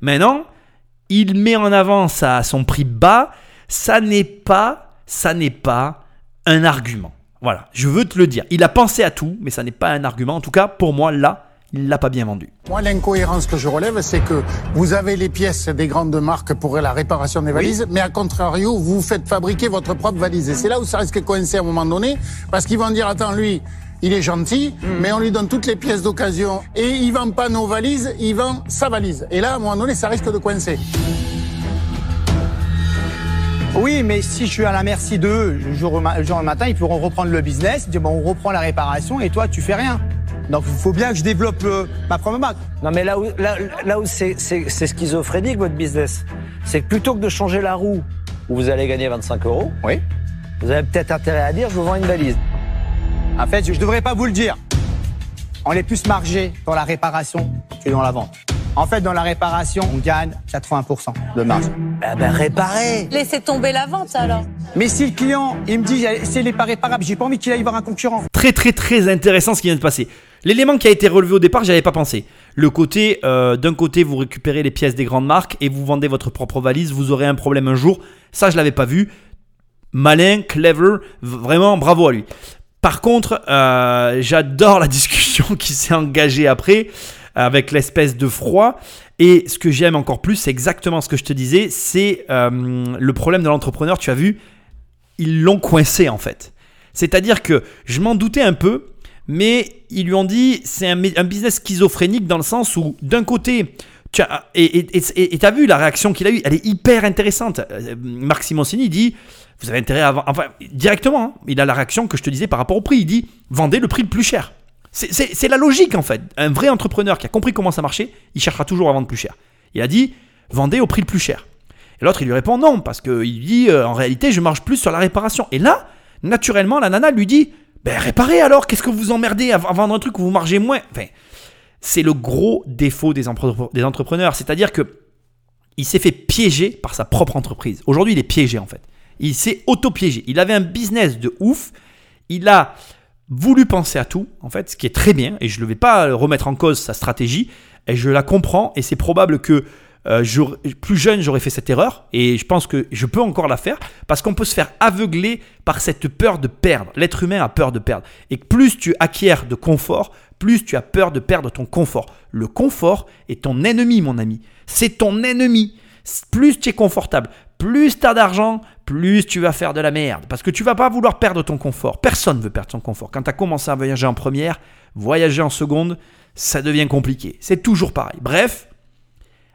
Maintenant, il met en avant ça à son prix bas. Ça n'est pas, ça n'est pas un argument. Voilà, je veux te le dire. Il a pensé à tout, mais ça n'est pas un argument. En tout cas, pour moi, là, il l'a pas bien vendu. Moi, l'incohérence que je relève, c'est que vous avez les pièces des grandes marques pour la réparation des valises, mais à contrario, vous faites fabriquer votre propre valise. Et c'est là où ça risque de coincer à un moment donné, parce qu'ils vont dire, attends, lui, il est gentil, mais on lui donne toutes les pièces d'occasion. Et il vend pas nos valises, il vend sa valise. Et là, à un moment donné, ça risque de coincer. Oui, mais si je suis à la merci d'eux, le jour, le jour au matin, ils pourront reprendre le business, ils disent, bon, on reprend la réparation et toi, tu fais rien. Donc, il faut bien que je développe euh, ma propre marque. Non mais là où, là, là où c'est, c'est, c'est schizophrénique votre business, c'est que plutôt que de changer la roue où vous allez gagner 25 euros, Oui. vous avez peut-être intérêt à dire je vous vends une valise. En fait, je ne devrais pas vous le dire. On est plus margé dans la réparation que dans la vente. En fait, dans la réparation, on gagne 80% de marge. Ah ben réparer Laissez tomber la vente alors. Mais si le client, il me dit, c'est les pas réparables, j'ai pas envie qu'il aille voir un concurrent. Très très très intéressant ce qui vient de passer. L'élément qui a été relevé au départ, j'y avais pas pensé. Le côté, euh, d'un côté, vous récupérez les pièces des grandes marques et vous vendez votre propre valise, vous aurez un problème un jour. Ça, je l'avais pas vu. Malin, clever, vraiment bravo à lui. Par contre, euh, j'adore la discussion qui s'est engagée après avec l'espèce de froid. Et ce que j'aime encore plus, c'est exactement ce que je te disais, c'est euh, le problème de l'entrepreneur. Tu as vu, ils l'ont coincé en fait. C'est-à-dire que je m'en doutais un peu, mais ils lui ont dit c'est un, business schizophrénique dans le sens où d'un côté, tu as, et et t'as vu la réaction qu'il a eue, elle est hyper intéressante. Euh, Marc Simoncini dit vous avez intérêt à vendre, enfin directement, hein, il a la réaction que je te disais par rapport au prix. Il dit vendez le prix le plus cher. C'est- la logique en fait. Un vrai entrepreneur qui a compris comment ça marchait, il cherchera toujours à vendre plus cher. Il a dit vendez au prix le plus cher. Et l'autre, il lui répond non, parce qu'il dit euh, en réalité, je marche plus sur la réparation. Et là, naturellement, la nana lui dit ben réparez alors, qu'est-ce que vous emmerdez à vendre un truc où vous margez moins? Enfin, c'est le gros défaut des entrepreneurs. C'est-à-dire que il s'est fait piéger par sa propre entreprise. Aujourd'hui, il est piégé en fait. Il s'est auto-piégé. Il avait un business de ouf. Il a voulu penser à tout, en fait, ce qui est très bien. Et je ne vais pas remettre en cause sa stratégie. Et je la comprends. Et c'est probable que euh, plus jeune, j'aurais fait cette erreur. Et je pense que je peux encore la faire. Parce qu'on peut se faire aveugler par cette peur de perdre. L'être humain a peur de perdre. Et plus tu acquiers de confort, plus tu as peur de perdre ton confort. Le confort est ton ennemi, mon ami. C'est ton ennemi. Plus tu es confortable, plus tu as d'argent, plus tu vas faire de la merde. Parce que tu vas pas vouloir perdre ton confort. Personne veut perdre son confort. Quand tu as commencé à voyager en première, voyager en seconde, ça devient compliqué. C'est toujours pareil. Bref,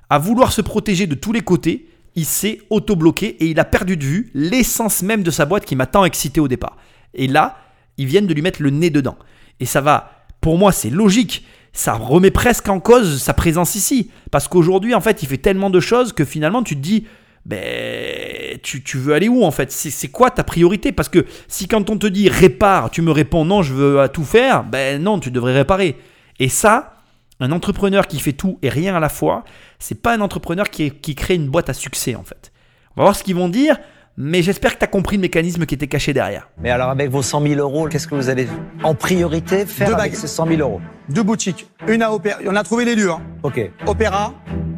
à vouloir se protéger de tous les côtés, il s'est auto-bloqué et il a perdu de vue l'essence même de sa boîte qui m'a tant excité au départ. Et là, ils viennent de lui mettre le nez dedans. Et ça va, pour moi, c'est logique. Ça remet presque en cause sa présence ici. Parce qu'aujourd'hui, en fait, il fait tellement de choses que finalement, tu te dis, ben, tu, tu veux aller où en fait? C'est c'est quoi ta priorité? Parce que si quand on te dit répare, tu me réponds non, je veux à tout faire, ben non, tu devrais réparer. Et ça, un entrepreneur qui fait tout et rien à la fois, c'est pas un entrepreneur qui, qui crée une boîte à succès en fait. On va voir ce qu'ils vont dire, mais j'espère que tu as compris le mécanisme qui était caché derrière. Mais alors, avec vos 100 000 euros, qu'est-ce que vous allez en priorité faire Deux avec bagues. ces 100 000 euros? Deux boutiques. Une à Opéra. On a trouvé les lieux. Hein. Ok. Opéra,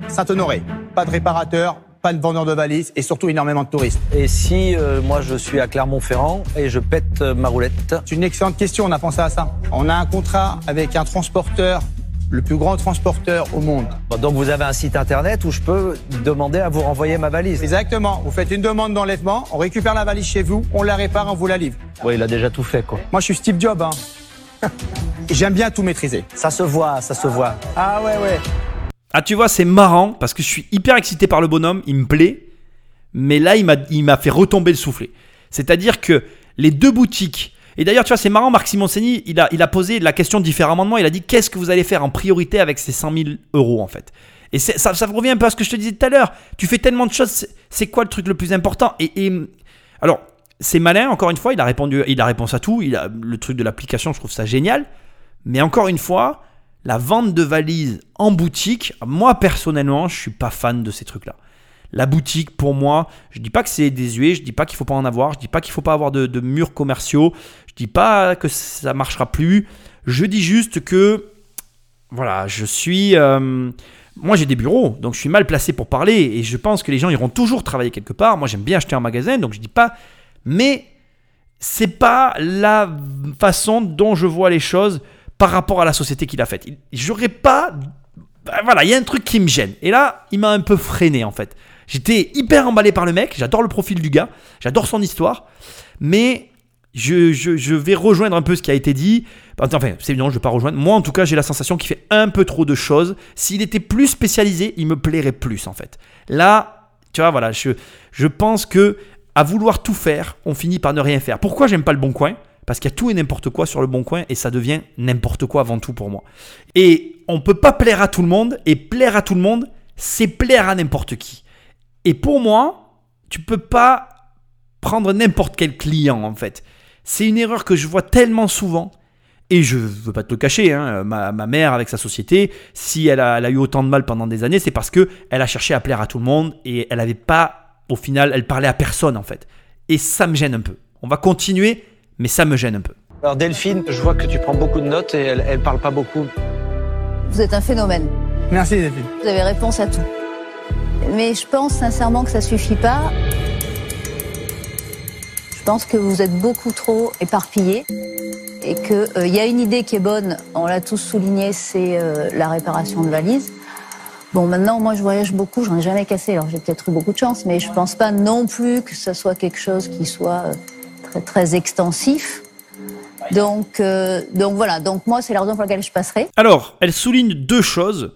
Saint-Honoré. Pas de réparateur, pas de vendeur de valises et surtout énormément de touristes. Et si euh, moi je suis à Clermont-Ferrand et je pète euh, ma roulette C'est une excellente question, on a pensé à ça. On a un contrat avec un transporteur, le plus grand transporteur au monde. Bon, Donc vous avez un site internet où je peux demander à vous renvoyer ma valise. Exactement. Vous faites une demande d'enlèvement, on récupère la valise chez vous, on la répare, on vous la livre. Oui, il a déjà tout fait quoi. Moi, je suis Steve Jobs. Hein. J'aime bien tout maîtriser. Ça se voit, ça se voit. Ah ouais, ouais. Ah, tu vois, c'est marrant parce que je suis hyper excité par le bonhomme, il me plaît, mais là, il m'a, fait retomber le soufflet. C'est-à-dire que les deux boutiques, et d'ailleurs, tu vois, c'est marrant, Marc Simoncini, il a, il a posé la question différemment de moi, il a dit qu'est-ce que vous allez faire en priorité avec ces 100 000 euros en fait? Et ça, ça revient un peu à ce que je te disais tout à l'heure, tu fais tellement de choses, c'est, c'est quoi le truc le plus important? Et, et- alors, c'est malin, encore une fois, il a répondu, il a réponse à tout, il a le truc de l'application, je trouve ça génial, mais encore une fois, la vente de valises en boutique, moi personnellement, je suis pas fan de ces trucs-là. La boutique, pour moi, je dis pas que c'est désuet, je dis pas qu'il faut pas en avoir, je dis pas qu'il faut pas avoir de, murs commerciaux, je dis pas que ça marchera plus. Je dis juste que, voilà, je suis, euh, moi j'ai des bureaux, donc je suis mal placé pour parler et je pense que les gens iront toujours travailler quelque part. Moi j'aime bien acheter en magasin, donc je dis pas, mais c'est pas la façon dont je vois les choses par rapport à la société qu'il a faite. J'aurais pas. bah, Voilà, il y a un truc qui me gêne. Et là, il m'a un peu freiné en fait. J'étais hyper emballé par le mec, j'adore le profil du gars, j'adore son histoire, mais je, vais rejoindre un peu ce qui a été dit. Enfin, c'est évident, je ne vais pas rejoindre. Moi, en tout cas, j'ai la sensation qu'il fait un peu trop de choses. S'il était plus spécialisé, il me plairait plus en fait. Là, tu vois, voilà, je, je pense que à vouloir tout faire, on finit par ne rien faire. Pourquoi j'aime pas le bon coin? Parce qu'il y a tout et n'importe quoi sur le bon coin et ça devient n'importe quoi avant tout pour moi. Et on peut pas plaire à tout le monde et plaire à tout le monde, c'est plaire à n'importe qui. Et pour moi, tu peux pas prendre n'importe quel client en fait. C'est une erreur que je vois tellement souvent. Et je veux pas te le cacher, hein, ma, mère avec sa société, si elle a, elle a eu autant de mal pendant des années, c'est parce que elle a cherché à plaire à tout le monde et elle avait pas, au final, elle parlait à personne en fait. Et ça me gêne un peu. On va continuer, mais ça me gêne un peu. Alors Delphine, je vois que tu prends beaucoup de notes et elle, elle parle pas beaucoup. Vous êtes un phénomène. Merci, Delphine. Vous avez réponse à tout. Mais je pense sincèrement que ça suffit pas. Je pense que vous êtes beaucoup trop éparpillé et qu'il y a une idée qui est bonne, on l'a tous souligné, c'est euh, la réparation de valises. Bon, maintenant, moi, je voyage beaucoup, j'en ai jamais cassé, alors j'ai peut-être eu beaucoup de chance, mais je pense pas non plus que ce soit quelque chose qui soit euh, très, extensif. Donc, euh, donc voilà, donc moi, c'est la raison pour laquelle je passerai. Alors, elle souligne deux choses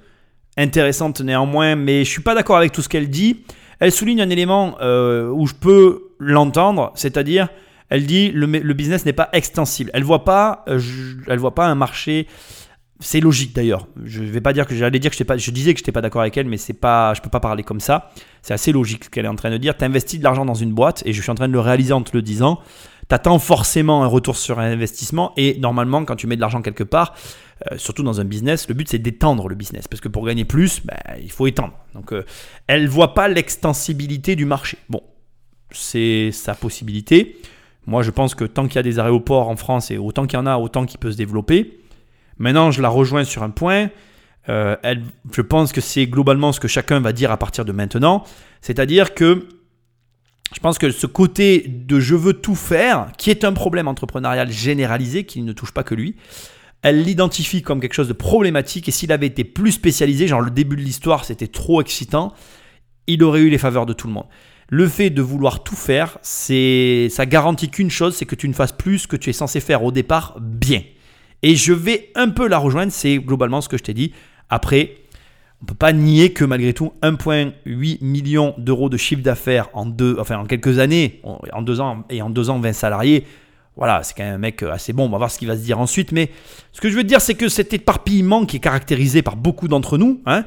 intéressantes néanmoins, mais je suis pas d'accord avec tout ce qu'elle dit. Elle souligne un élément euh, où je peux l'entendre, c'est-à-dire, elle dit le, le business n'est pas extensible. Elle voit pas, euh, elle voit pas un marché C'est logique d'ailleurs. Je vais pas dire que j'allais dire que pas, je disais que je n'étais pas d'accord avec elle, mais c'est pas, je peux pas parler comme ça. C'est assez logique ce qu'elle est en train de dire. Tu investis de l'argent dans une boîte et je suis en train de le réaliser en te le disant. Tu attends forcément un retour sur investissement et normalement quand tu mets de l'argent quelque part, euh, surtout dans un business, le but c'est d'étendre le business parce que pour gagner plus, ben, il faut étendre. Donc euh, elle voit pas l'extensibilité du marché. Bon, c'est sa possibilité. Moi je pense que tant qu'il y a des aéroports en France et autant qu'il y en a, autant qu'il peut se développer. Maintenant, je la rejoins sur un point. Euh, je pense que c'est globalement ce que chacun va dire à partir de maintenant. C'est-à-dire que je pense que ce côté de je veux tout faire, qui est un problème entrepreneurial généralisé, qui ne touche pas que lui, elle l'identifie comme quelque chose de problématique. Et s'il avait été plus spécialisé, genre le début de l'histoire, c'était trop excitant, il aurait eu les faveurs de tout le monde. Le fait de vouloir tout faire, ça garantit qu'une chose, c'est que tu ne fasses plus ce que tu es censé faire au départ bien. Et je vais un peu la rejoindre, c'est globalement ce que je t'ai dit. Après, on ne peut pas nier que malgré tout, 1,8 million d'euros de chiffre d'affaires en, enfin, en quelques années, en deux ans et en deux ans 20 salariés, voilà, c'est quand même un mec assez bon, on va voir ce qu'il va se dire ensuite. Mais ce que je veux dire, c'est que cet éparpillement qui est caractérisé par beaucoup d'entre nous, hein,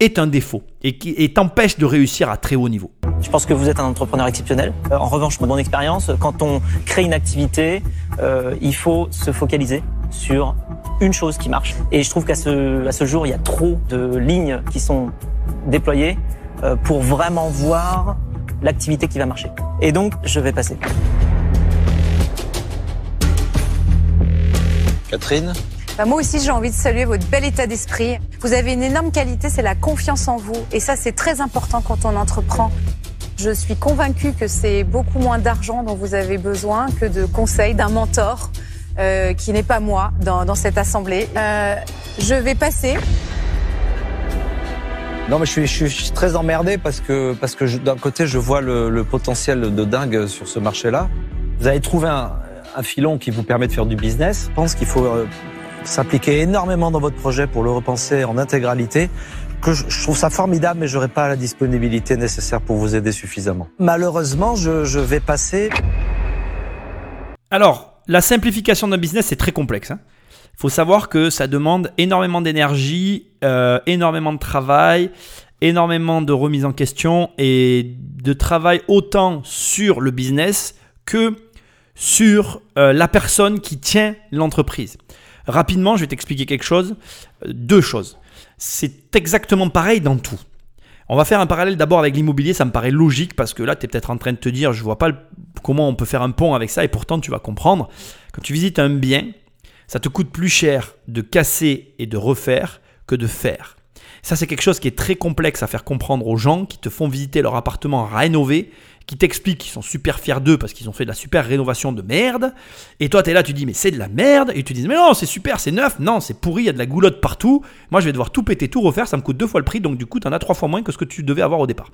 est un défaut et qui t'empêche de réussir à très haut niveau. Je pense que vous êtes un entrepreneur exceptionnel. Euh, en revanche, mon expérience, quand on crée une activité, euh, il faut se focaliser sur une chose qui marche. Et je trouve qu'à ce, à ce jour, il y a trop de lignes qui sont déployées euh, pour vraiment voir l'activité qui va marcher. Et donc, je vais passer. Catherine? Bah, moi aussi, j'ai envie de saluer votre bel état d'esprit. Vous avez une énorme qualité, c'est la confiance en vous. Et ça, c'est très important quand on entreprend. Je suis convaincue que c'est beaucoup moins d'argent dont vous avez besoin que de conseils d'un mentor euh, qui n'est pas moi dans, dans cette assemblée. Euh, je vais passer. Non, mais je suis, je suis très emmerdé parce que, parce que d'un côté, je vois le, le, potentiel de dingue sur ce marché-là. Vous avez trouvé un, un, filon qui vous permet de faire du business. Je pense qu'il faut euh, s'impliquer énormément dans votre projet pour le repenser en intégralité. Que je, trouve ça formidable, mais j'aurais pas la disponibilité nécessaire pour vous aider suffisamment. Malheureusement, je, je vais passer. Alors, la simplification d'un business, c'est très complexe. Il hein. faut savoir que ça demande énormément d'énergie, euh, énormément de travail, énormément de remise en question et de travail autant sur le business que sur euh, la personne qui tient l'entreprise. Rapidement, je vais t'expliquer quelque chose. Euh, deux choses. C'est exactement pareil dans tout. On va faire un parallèle d'abord avec l'immobilier, ça me paraît logique parce que là, tu es peut-être en train de te dire, je vois pas comment on peut faire un pont avec ça et pourtant tu vas comprendre. Quand tu visites un bien, ça te coûte plus cher de casser et de refaire que de faire. Ça, c'est quelque chose qui est très complexe à faire comprendre aux gens qui te font visiter leur appartement rénové qui t'expliquent qu'ils sont super fiers d'eux parce qu'ils ont fait de la super rénovation de merde. Et toi, tu es là, tu dis, mais c'est de la merde. Et tu dis, mais non, c'est super, c'est neuf. Non, c'est pourri, il y a de la goulotte partout. Moi, je vais devoir tout péter, tout refaire. Ça me coûte deux fois le prix. Donc, du coup, tu en as trois fois moins que ce que tu devais avoir au départ.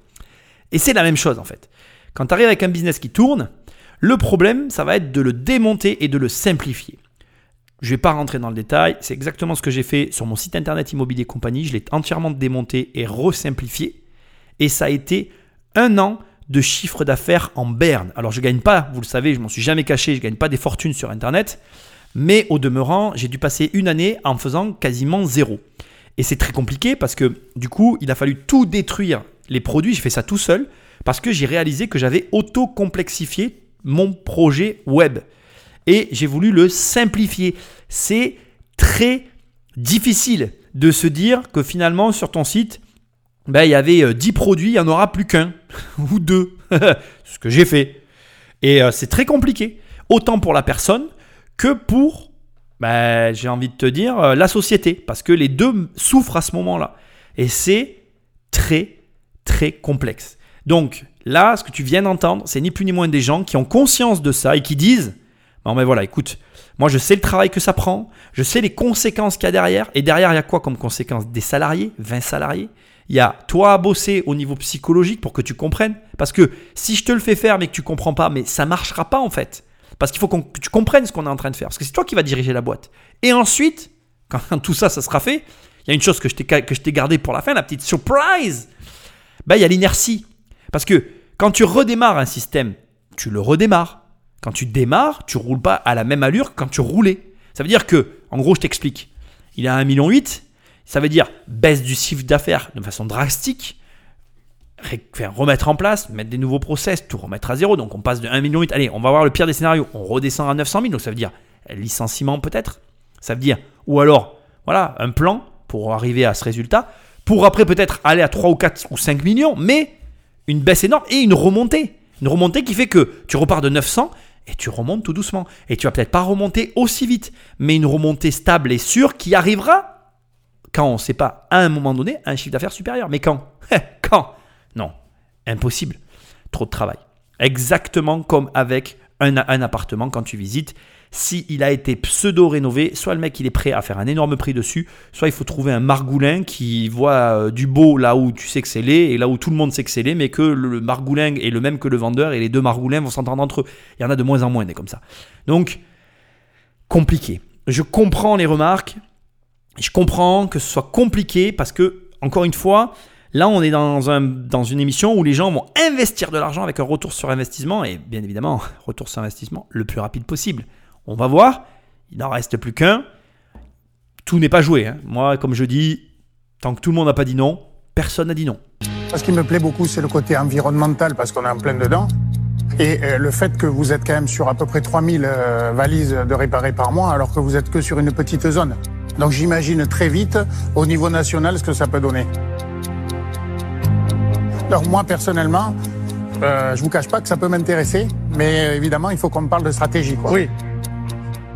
Et c'est la même chose, en fait. Quand tu arrives avec un business qui tourne, le problème, ça va être de le démonter et de le simplifier. Je ne vais pas rentrer dans le détail, c'est exactement ce que j'ai fait sur mon site internet Immobilier Compagnie. Je l'ai entièrement démonté et resimplifié. Et ça a été un an de chiffre d'affaires en berne. Alors je ne gagne pas, vous le savez, je m'en suis jamais caché, je ne gagne pas des fortunes sur Internet, mais au demeurant, j'ai dû passer une année en faisant quasiment zéro. Et c'est très compliqué parce que du coup, il a fallu tout détruire les produits, j'ai fait ça tout seul, parce que j'ai réalisé que j'avais auto-complexifié mon projet web. Et j'ai voulu le simplifier. C'est très difficile de se dire que finalement sur ton site, ben, il y avait 10 euh, produits, il n'y en aura plus qu'un ou deux. ce que j'ai fait. Et euh, c'est très compliqué, autant pour la personne que pour, ben, j'ai envie de te dire, euh, la société, parce que les deux souffrent à ce moment-là. Et c'est très, très complexe. Donc là, ce que tu viens d'entendre, c'est ni plus ni moins des gens qui ont conscience de ça et qui disent, non mais voilà, écoute, moi je sais le travail que ça prend, je sais les conséquences qu'il y a derrière, et derrière il y a quoi comme conséquence Des salariés, 20 salariés, il y a toi à bosser au niveau psychologique pour que tu comprennes. Parce que si je te le fais faire mais que tu comprends pas, mais ça marchera pas en fait. Parce qu'il faut que tu comprennes ce qu'on est en train de faire. Parce que c'est toi qui vas diriger la boîte. Et ensuite, quand tout ça, ça sera fait, il y a une chose que je t'ai gardée pour la fin, la petite surprise. Ben, il y a l'inertie. Parce que quand tu redémarres un système, tu le redémarres. Quand tu démarres, tu roules pas à la même allure que quand tu roulais. Ça veut dire que, en gros, je t'explique. il à 1,8 million. Ça veut dire baisse du chiffre d'affaires de façon drastique, remettre en place, mettre des nouveaux process, tout remettre à zéro. Donc on passe de 1,8 million. Allez, on va voir le pire des scénarios. On redescend à 900 000. Donc ça veut dire licenciement peut-être. Ça veut dire, ou alors, voilà, un plan pour arriver à ce résultat. Pour après peut-être aller à 3 ou 4 ou 5 millions, mais une baisse énorme et une remontée. Une remontée qui fait que tu repars de 900 et tu remontes tout doucement. Et tu vas peut-être pas remonter aussi vite, mais une remontée stable et sûre qui arrivera quand on ne sait pas, à un moment donné, un chiffre d'affaires supérieur. Mais quand Quand Non, impossible. Trop de travail. Exactement comme avec un, un appartement quand tu visites. Si il a été pseudo-rénové, soit le mec il est prêt à faire un énorme prix dessus, soit il faut trouver un margoulin qui voit euh, du beau là où tu sais que c'est et là où tout le monde sait que c'est mais que le, le margoulin est le même que le vendeur et les deux margoulins vont s'entendre entre eux. Il y en a de moins en moins des comme ça. Donc, compliqué. Je comprends les remarques, je comprends que ce soit compliqué parce que, encore une fois, là on est dans, un, dans une émission où les gens vont investir de l'argent avec un retour sur investissement et bien évidemment, retour sur investissement le plus rapide possible. On va voir, il n'en reste plus qu'un. Tout n'est pas joué. hein. Moi, comme je dis, tant que tout le monde n'a pas dit non, personne n'a dit non. Ce qui me plaît beaucoup, c'est le côté environnemental, parce qu'on est en plein dedans. Et euh, le fait que vous êtes quand même sur à peu près 3000 euh, valises de réparer par mois, alors que vous êtes que sur une petite zone. Donc j'imagine très vite, au niveau national, ce que ça peut donner. Alors moi, personnellement, euh, je vous cache pas que ça peut m'intéresser, mais évidemment, il faut qu'on parle de stratégie. Quoi. Oui,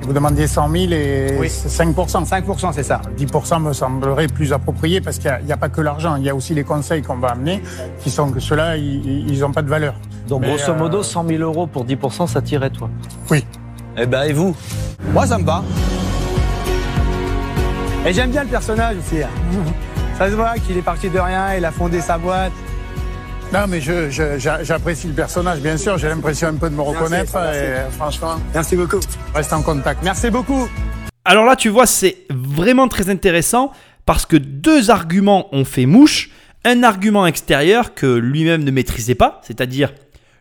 Vous demandiez 100 000 et Oui. c'est 5%. 5%, c'est ça. 10% me semblerait plus approprié parce qu'il n'y a, pas que l'argent, il y a aussi les conseils qu'on va amener qui sont que ceux-là, ils n'ont pas de valeur. Donc Mais, grosso euh, modo, 100 000 euros pour 10%, ça tirait toi? Oui. Eh ben et vous? Moi, ça me va. Et j'aime bien le personnage aussi. hein. Ça se voit qu'il est parti de rien, il a fondé sa boîte. Non, mais je- je- j'a- j'apprécie le personnage, bien sûr. J'ai l'impression un peu de me reconnaître. merci. et, euh, franchement, Merci beaucoup. reste en contact. Merci beaucoup. Alors là, tu vois, c'est vraiment très intéressant parce que deux arguments ont fait mouche. Un argument extérieur que lui-même ne maîtrisait pas, c'est-à-dire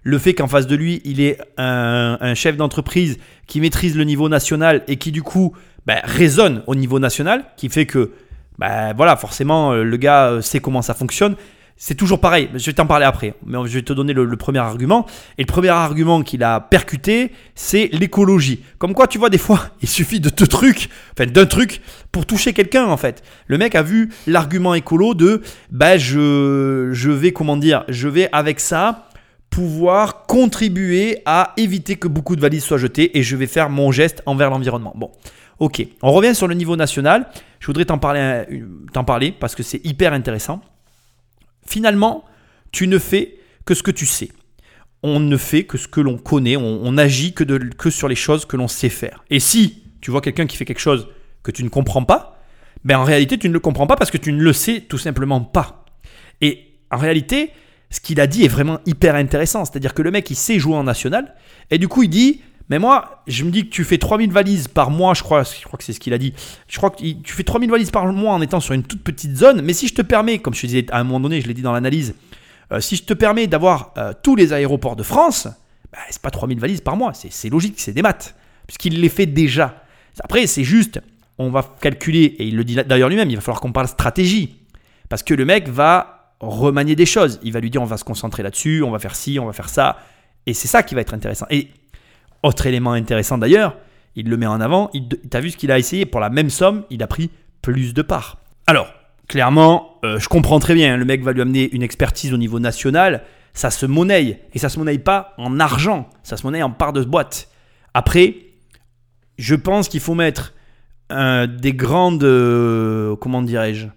le fait qu'en face de lui, il est un, chef d'entreprise qui maîtrise le niveau national et qui du coup ben, raisonne au niveau national, qui fait que, ben, voilà, forcément, euh, le gars euh, sait comment ça fonctionne. C'est toujours pareil, je vais t'en parler après, mais je vais te donner le, premier argument. Et le premier argument qu'il a percuté, c'est l'écologie. Comme quoi, tu vois, des fois, il suffit de deux trucs, enfin d'un truc, pour toucher quelqu'un en fait. Le mec a vu l'argument écolo de, bah je, je vais, comment dire, je vais avec ça pouvoir contribuer à éviter que beaucoup de valises soient jetées et je vais faire mon geste envers l'environnement. Bon, ok, on revient sur le niveau national. Je voudrais t'en parler, un- t'en parler parce que c'est hyper intéressant. Finalement, tu ne fais que ce que tu sais. On ne fait que ce que l'on connaît, on, on agit que sur les choses que l'on sait faire. Et si tu vois quelqu'un qui fait quelque chose que tu ne comprends pas, ben en réalité tu ne le comprends pas parce que tu ne le sais tout simplement pas. Et en réalité, ce qu'il a dit est vraiment hyper intéressant. C'est-à-dire que le mec, il sait jouer en national. Et du coup, il dit Mais moi, je me dis que tu fais 3000 valises par mois, je crois, je crois que c'est ce qu'il a dit. Je crois que tu fais 3000 valises par mois en étant sur une toute petite zone. Mais si je te permets, comme je te disais à un moment donné, je l'ai dit dans l'analyse, euh, si je te permets d'avoir euh, tous les aéroports de France, bah, c'est pas 3000 valises par mois. C'est logique, c'est des maths. Puisqu'il les fait déjà. Après, c'est juste, on va calculer, et il le dit d'ailleurs lui-même, il va falloir qu'on parle stratégie. Parce que le mec va remanier des choses. Il va lui dire on va se concentrer là-dessus, on va faire ci, on va faire ça. Et c'est ça qui va être intéressant. Et autre élément intéressant d'ailleurs, il le met en avant, il, t'as vu ce qu'il a essayé? Pour la même somme, il a pris plus de parts. Alors, clairement, euh, je comprends très bien, hein, le mec va lui amener une expertise au niveau national, ça se monnaie, et ça se monnaie pas en argent, ça se monnaie en parts de boîte. Après, je pense qu'il faut mettre des grandes, euh, comment dirais-je,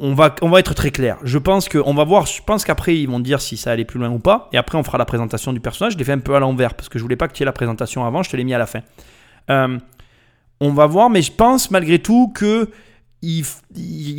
on, va, on va être très clair. Je pense que on va voir. Je pense qu'après ils vont dire si ça allait plus loin ou pas. Et après on fera la présentation du personnage. Je l'ai fait un peu à l'envers parce que je voulais pas que tu aies la présentation avant. Je te l'ai mis à la fin. Euh, on va voir, mais je pense malgré tout que il,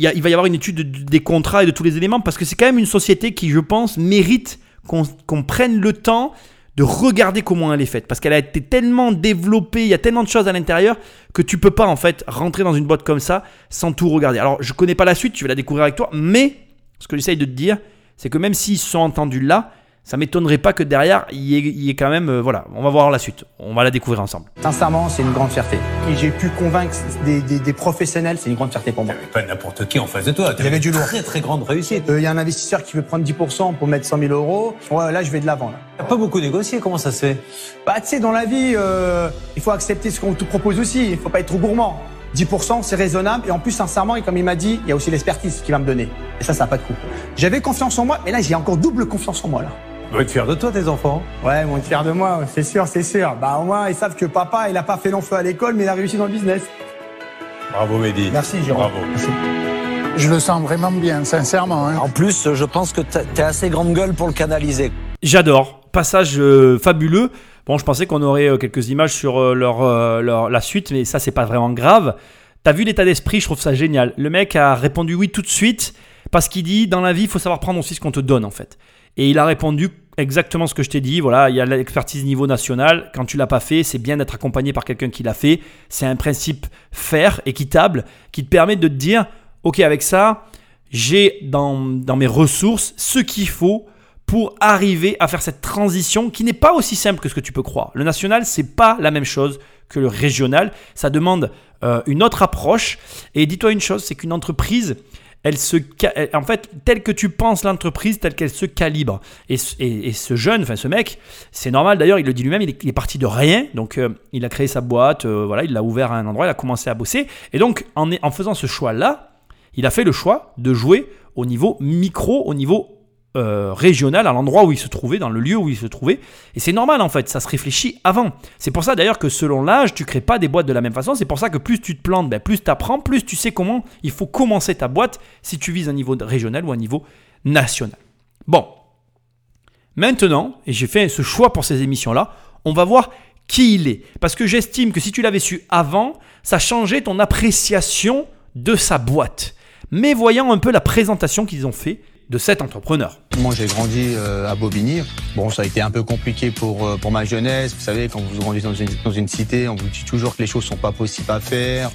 a- il va y avoir une étude de- des contrats et de tous les éléments parce que c'est quand même une société qui, je pense, mérite qu'on prenne le temps de regarder comment elle est faite parce qu'elle a été tellement développée, il y a tellement de choses à l'intérieur que tu peux pas en fait rentrer dans une boîte comme ça sans tout regarder. Alors je connais pas la suite, tu vas la découvrir avec toi, mais ce que j'essaye de te dire, c'est que même s'ils se sont entendus là, ça m'étonnerait pas que derrière, il y ait, il y ait quand même. euh, voilà, on va voir la suite. On va la découvrir ensemble. Sincèrement, c'est une grande fierté. Et j'ai pu convaincre des, des- des professionnels, c'est une grande fierté pour moi. Pas n'importe qui en face de toi. Il y avait du lourd. Très très grande réussite. Euh, Il y a un investisseur qui veut prendre 10% pour mettre 100 000 euros. Ouais, là, je vais de l'avant. là. T'as pas beaucoup négocié, comment ça se fait? Bah, tu sais, dans la vie, euh, il faut accepter ce qu'on te propose aussi. Il faut pas être trop gourmand. 10%, c'est raisonnable. Et en plus, sincèrement, et comme il m'a dit, il y a aussi l'expertise qui va me donner. Et ça, ça n'a pas de coût. J'avais confiance en moi, mais là, j'ai encore double confiance en moi, là. On va être fier de toi, tes enfants. Ouais, ils vont être fiers de moi, c'est sûr, c'est sûr. Bah, au moins, ils savent que papa, il a pas fait long feu à l'école, mais il a réussi dans le business. Bravo, Mehdi. Merci, Jérôme. Bravo. Merci. Je le sens vraiment bien, sincèrement. hein. En plus, je pense que t'as- t'es assez grande gueule pour le canaliser. J'adore. Passage euh, fabuleux. Bon, je pensais qu'on aurait euh, quelques images sur euh, leur, euh, leur- la suite, mais ça, c'est pas vraiment grave. T'as vu l'état d'esprit, je trouve ça génial. Le mec a répondu oui tout de suite parce qu'il dit dans la vie, il faut savoir prendre aussi ce qu'on te donne en fait. Et il a répondu exactement ce que je t'ai dit. Voilà, il y a l'expertise niveau national. Quand tu l'as pas fait, c'est bien d'être accompagné par quelqu'un qui l'a fait. C'est un principe fair, équitable, qui te permet de te dire, ok, avec ça, j'ai dans, dans mes ressources ce qu'il faut pour arriver à faire cette transition qui n'est pas aussi simple que ce que tu peux croire. Le national, c'est pas la même chose que le régional. Ça demande euh, une autre approche. Et dis-toi une chose, c'est qu'une entreprise, elle se, en fait, telle que tu penses l'entreprise, telle qu'elle se calibre. Et, et- ce jeune, enfin ce mec, c'est normal d'ailleurs, il le dit lui-même, il est parti de rien. Donc euh, il a créé sa boîte, euh, voilà, il l'a ouvert à un endroit, il a commencé à bosser. Et donc en, en faisant ce choix-là, il a fait le choix de jouer au niveau micro, au niveau euh, régional, à l'endroit où il se trouvait, dans le lieu où il se trouvait. Et c'est normal en fait, ça se réfléchit avant. C'est pour ça d'ailleurs que selon l'âge, tu crées pas des boîtes de la même façon. C'est pour ça que plus tu te plantes, ben, plus tu apprends, plus tu sais comment il faut commencer ta boîte si tu vises un niveau régional ou un niveau national. Bon, maintenant, et j'ai fait ce choix pour ces émissions-là, on va voir qui il est. Parce que j'estime que si tu l'avais su avant, ça changeait ton appréciation de sa boîte. Mais voyons un peu la présentation qu'ils ont fait de cet entrepreneur. Moi, j'ai grandi euh, à Bobigny. Bon, ça a été un peu compliqué pour, euh, pour ma jeunesse. Vous savez, quand vous grandissez dans une, dans cité, on vous dit toujours que les choses sont pas possibles à faire.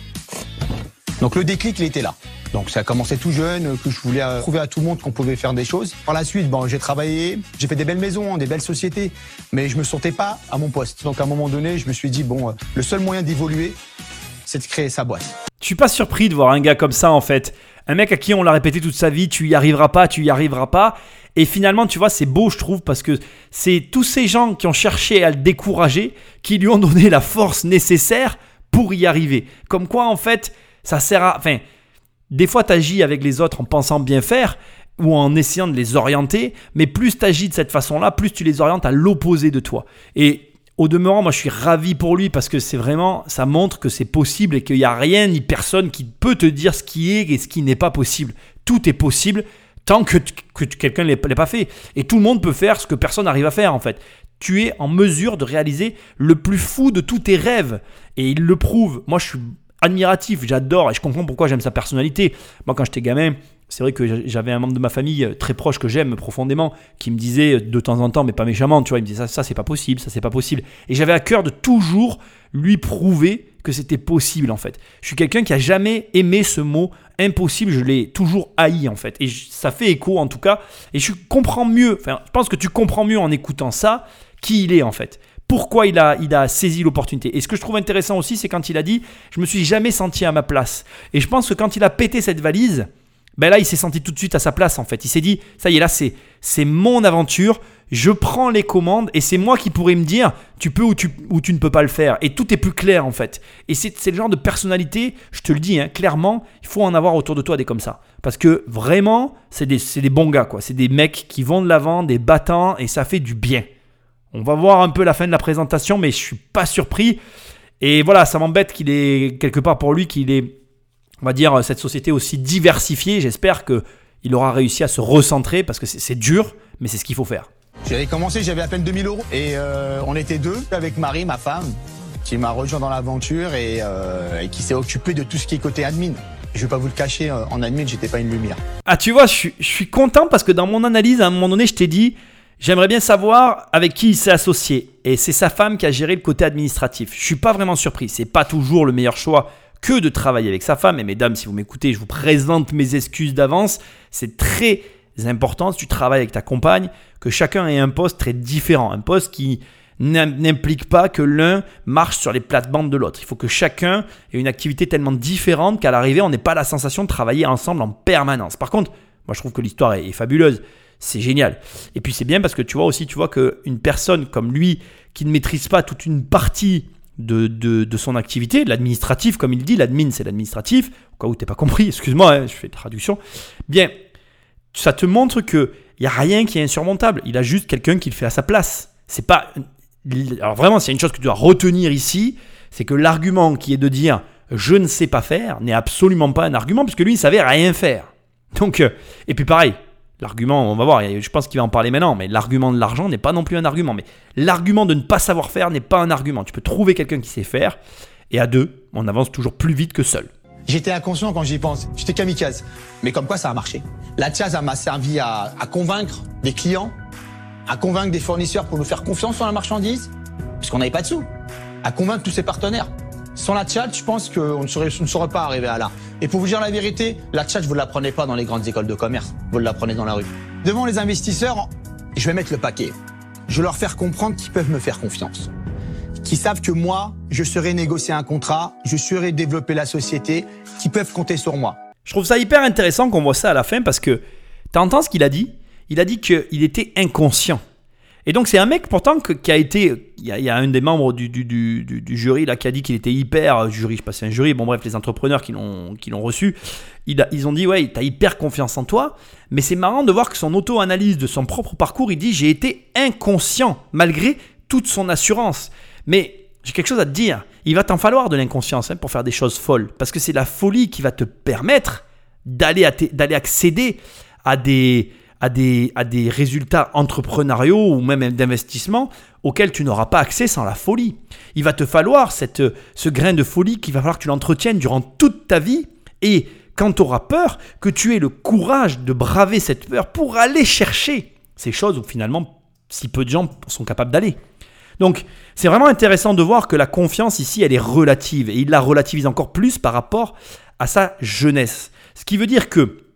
Donc le déclic, il était là. Donc ça a commencé tout jeune, euh, que je voulais prouver à tout le monde qu'on pouvait faire des choses. Par la suite, bon, j'ai travaillé, j'ai fait des belles maisons, des belles sociétés, mais je me sentais pas à mon poste. Donc à un moment donné, je me suis dit, bon, le seul moyen d'évoluer, c'est de créer sa boîte. Je suis pas surpris de voir un gars comme ça en fait. Un mec à qui on l'a répété toute sa vie, tu y arriveras pas, tu y arriveras pas. Et finalement, tu vois, c'est beau, je trouve, parce que c'est tous ces gens qui ont cherché à le décourager qui lui ont donné la force nécessaire pour y arriver. Comme quoi, en fait, ça sert à. Enfin, des fois, tu agis avec les autres en pensant bien faire ou en essayant de les orienter, mais plus tu agis de cette façon-là, plus tu les orientes à l'opposé de toi. Et au demeurant, moi je suis ravi pour lui parce que c'est vraiment, ça montre que c'est possible et qu'il n'y a rien ni personne qui peut te dire ce qui est et ce qui n'est pas possible. Tout est possible tant que, que quelqu'un ne l'ait pas fait. Et tout le monde peut faire ce que personne n'arrive à faire en fait. Tu es en mesure de réaliser le plus fou de tous tes rêves. Et il le prouve. Moi je suis admiratif, j'adore et je comprends pourquoi j'aime sa personnalité. Moi quand j'étais gamin, c'est vrai que j'avais un membre de ma famille euh, très proche que j'aime profondément qui me disait euh, de temps en temps, mais pas méchamment, tu vois, il me disait ça, ça c'est pas possible, ça c'est pas possible. Et j'avais à cœur de toujours lui prouver que c'était possible en fait. Je suis quelqu'un qui a jamais aimé ce mot impossible, je l'ai toujours haï en fait. Et ça fait écho en tout cas. Et je comprends mieux, enfin, je pense que tu comprends mieux en écoutant ça qui il est en fait. Pourquoi il a, il a saisi l'opportunité. Et ce que je trouve intéressant aussi, c'est quand il a dit Je me suis jamais senti à ma place. Et je pense que quand il a pété cette valise, ben là, il s'est senti tout de suite à sa place en fait. Il s'est dit, ça y est, là, c'est, c'est mon aventure, je prends les commandes et c'est moi qui pourrais me dire, tu peux ou tu, ou tu ne peux pas le faire. Et tout est plus clair en fait. Et c'est, c'est le genre de personnalité, je te le dis, hein, clairement, il faut en avoir autour de toi des comme ça. Parce que vraiment, c'est des, c'est des bons gars, quoi. C'est des mecs qui vont de l'avant, des battants, et ça fait du bien. On va voir un peu la fin de la présentation, mais je suis pas surpris. Et voilà, ça m'embête qu'il ait, quelque part pour lui, qu'il ait on va dire, cette société aussi diversifiée. J'espère qu'il aura réussi à se recentrer parce que c'est dur, mais c'est ce qu'il faut faire. J'avais commencé, j'avais à peine 2000 euros. Et euh, on était deux avec Marie, ma femme, qui m'a rejoint dans l'aventure et, euh, et qui s'est occupée de tout ce qui est côté admin. Je vais pas vous le cacher, euh, en admin, j'étais pas une lumière. Ah, tu vois, je suis, je suis content parce que dans mon analyse, à un moment donné, je t'ai dit, j'aimerais bien savoir avec qui il s'est associé. Et c'est sa femme qui a géré le côté administratif. Je suis pas vraiment surpris. C'est pas toujours le meilleur choix que de travailler avec sa femme. Et mesdames, si vous m'écoutez, je vous présente mes excuses d'avance. C'est très important, si tu travailles avec ta compagne, que chacun ait un poste très différent. Un poste qui n'implique pas que l'un marche sur les plates-bandes de l'autre. Il faut que chacun ait une activité tellement différente qu'à l'arrivée, on n'ait pas la sensation de travailler ensemble en permanence. Par contre, moi je trouve que l'histoire est, fabuleuse. C'est génial. Et puis c'est bien parce que tu vois aussi, tu vois qu'une personne comme lui qui ne maîtrise pas toute une partie de, de, son activité, l'administratif, comme il dit, l'admin c'est l'administratif, au cas où n'as pas compris, excuse-moi, hein, je fais traduction, bien, ça te montre qu'il n'y a rien qui est insurmontable, il a juste quelqu'un qui le fait à sa place. C'est pas. Alors vraiment, s'il y a une chose que tu dois retenir ici, c'est que l'argument qui est de dire je ne sais pas faire n'est absolument pas un argument, puisque lui, il savait rien faire. Donc, euh, et puis pareil, L'argument, on va voir, je pense qu'il va en parler maintenant, mais l'argument de l'argent n'est pas non plus un argument. Mais l'argument de ne pas savoir faire n'est pas un argument. Tu peux trouver quelqu'un qui sait faire, et à deux, on avance toujours plus vite que seul. J'étais inconscient quand j'y pense. J'étais kamikaze. Mais comme quoi ça a marché. La Tchaz, m'a servi à, à convaincre des clients, à convaincre des fournisseurs pour nous faire confiance sur la marchandise, puisqu'on n'avait pas de sous, à convaincre tous ses partenaires. Sans la chat, je pense qu'on ne saurait pas arriver à là. Et pour vous dire la vérité, la chat, vous ne l'apprenez pas dans les grandes écoles de commerce. Vous l'apprenez dans la rue. Devant les investisseurs, je vais mettre le paquet. Je vais leur faire comprendre qu'ils peuvent me faire confiance. Qu'ils savent que moi, je serai négocier un contrat, je serai développer la société, qu'ils peuvent compter sur moi. Je trouve ça hyper intéressant qu'on voit ça à la fin parce que tu entends ce qu'il a dit? Il a dit qu'il était inconscient. Et donc c'est un mec pourtant qui a été, il y a, un des membres du, jury là qui a dit qu'il était hyper euh, jury, je sais pas si c'est un jury, bon bref les entrepreneurs qui l'ont qui l'ont reçu, ils ont dit ouais t'as hyper confiance en toi, mais c'est marrant de voir que son auto-analyse de son propre parcours, il dit j'ai été inconscient malgré toute son assurance. Mais j'ai quelque chose à te dire, il va t'en falloir de l'inconscience hein, pour faire des choses folles, parce que c'est la folie qui va te permettre d'aller d'aller accéder à des à des, à des résultats entrepreneuriaux ou même d'investissement auxquels tu n'auras pas accès sans la folie. Il va te falloir cette, ce grain de folie qu'il va falloir que tu l'entretiennes durant toute ta vie et quand tu auras peur, que tu aies le courage de braver cette peur pour aller chercher ces choses où finalement si peu de gens sont capables d'aller. Donc c'est vraiment intéressant de voir que la confiance ici, elle est relative et il la relativise encore plus par rapport à sa jeunesse. Ce qui veut dire que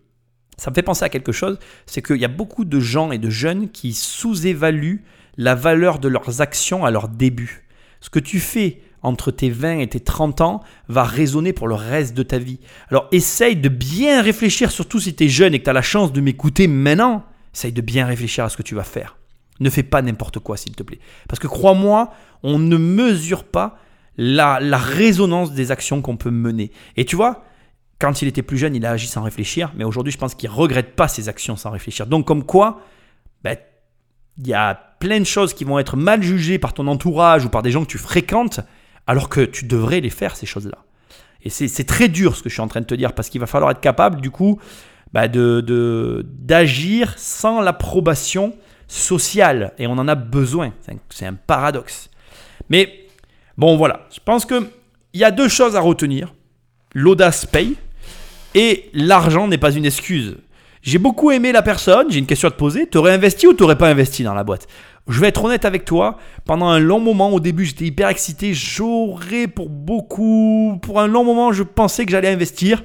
ça me fait penser à quelque chose, c'est qu'il y a beaucoup de gens et de jeunes qui sous-évaluent la valeur de leurs actions à leur début. Ce que tu fais entre tes 20 et tes 30 ans va résonner pour le reste de ta vie. Alors essaye de bien réfléchir, surtout si tu es jeune et que tu as la chance de m'écouter maintenant, essaye de bien réfléchir à ce que tu vas faire. Ne fais pas n'importe quoi, s'il te plaît. Parce que crois-moi, on ne mesure pas la, la résonance des actions qu'on peut mener. Et tu vois, quand il était plus jeune, il a agi sans réfléchir, mais aujourd'hui, je pense qu'il ne regrette pas ses actions sans réfléchir. Donc, comme quoi, ben, il y a plein de choses qui vont être mal jugées par ton entourage ou par des gens que tu fréquentes, alors que tu devrais les faire, ces choses-là. Et c'est très dur ce que je suis en train de te dire, parce qu'il va falloir être capable, du coup, ben, de d'agir sans l'approbation sociale. Et on en a besoin. C'est un, un paradoxe. Mais bon, voilà. Je pense qu'il y a deux choses à retenir. L'audace paye. Et l'argent n'est pas une excuse. J'ai beaucoup aimé la personne, j'ai une question à te poser. T'aurais investi ou t'aurais pas investi dans la boîte? Je vais être honnête avec toi. Pendant un long moment, au début, j'étais hyper excité. J'aurais pour beaucoup, pour un long moment, je pensais que j'allais investir.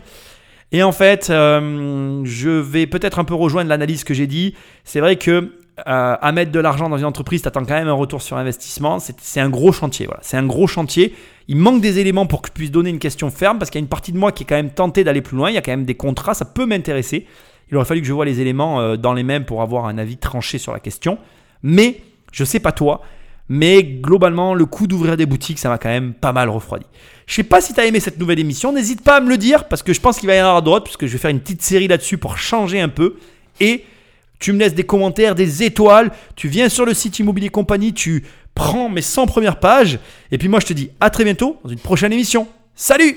Et en fait, euh, je vais peut-être un peu rejoindre l'analyse que j'ai dit. C'est vrai que euh, à mettre de l'argent dans une entreprise, tu attends quand même un retour sur investissement. C'est un gros chantier. Voilà. C'est un gros chantier. Il manque des éléments pour que je puisse donner une question ferme parce qu'il y a une partie de moi qui est quand même tentée d'aller plus loin. Il y a quand même des contrats, ça peut m'intéresser. Il aurait fallu que je vois les éléments euh, dans les mêmes pour avoir un avis tranché sur la question. Mais je sais pas toi, mais globalement, le coût d'ouvrir des boutiques, ça m'a quand même pas mal refroidi. Je sais pas si tu as aimé cette nouvelle émission, n'hésite pas à me le dire parce que je pense qu'il va y en avoir d'autres, puisque je vais faire une petite série là-dessus pour changer un peu. Et tu me laisses des commentaires, des étoiles, tu viens sur le site Immobilier Compagnie, tu prends mes 100 premières pages, et puis moi je te dis à très bientôt dans une prochaine émission. Salut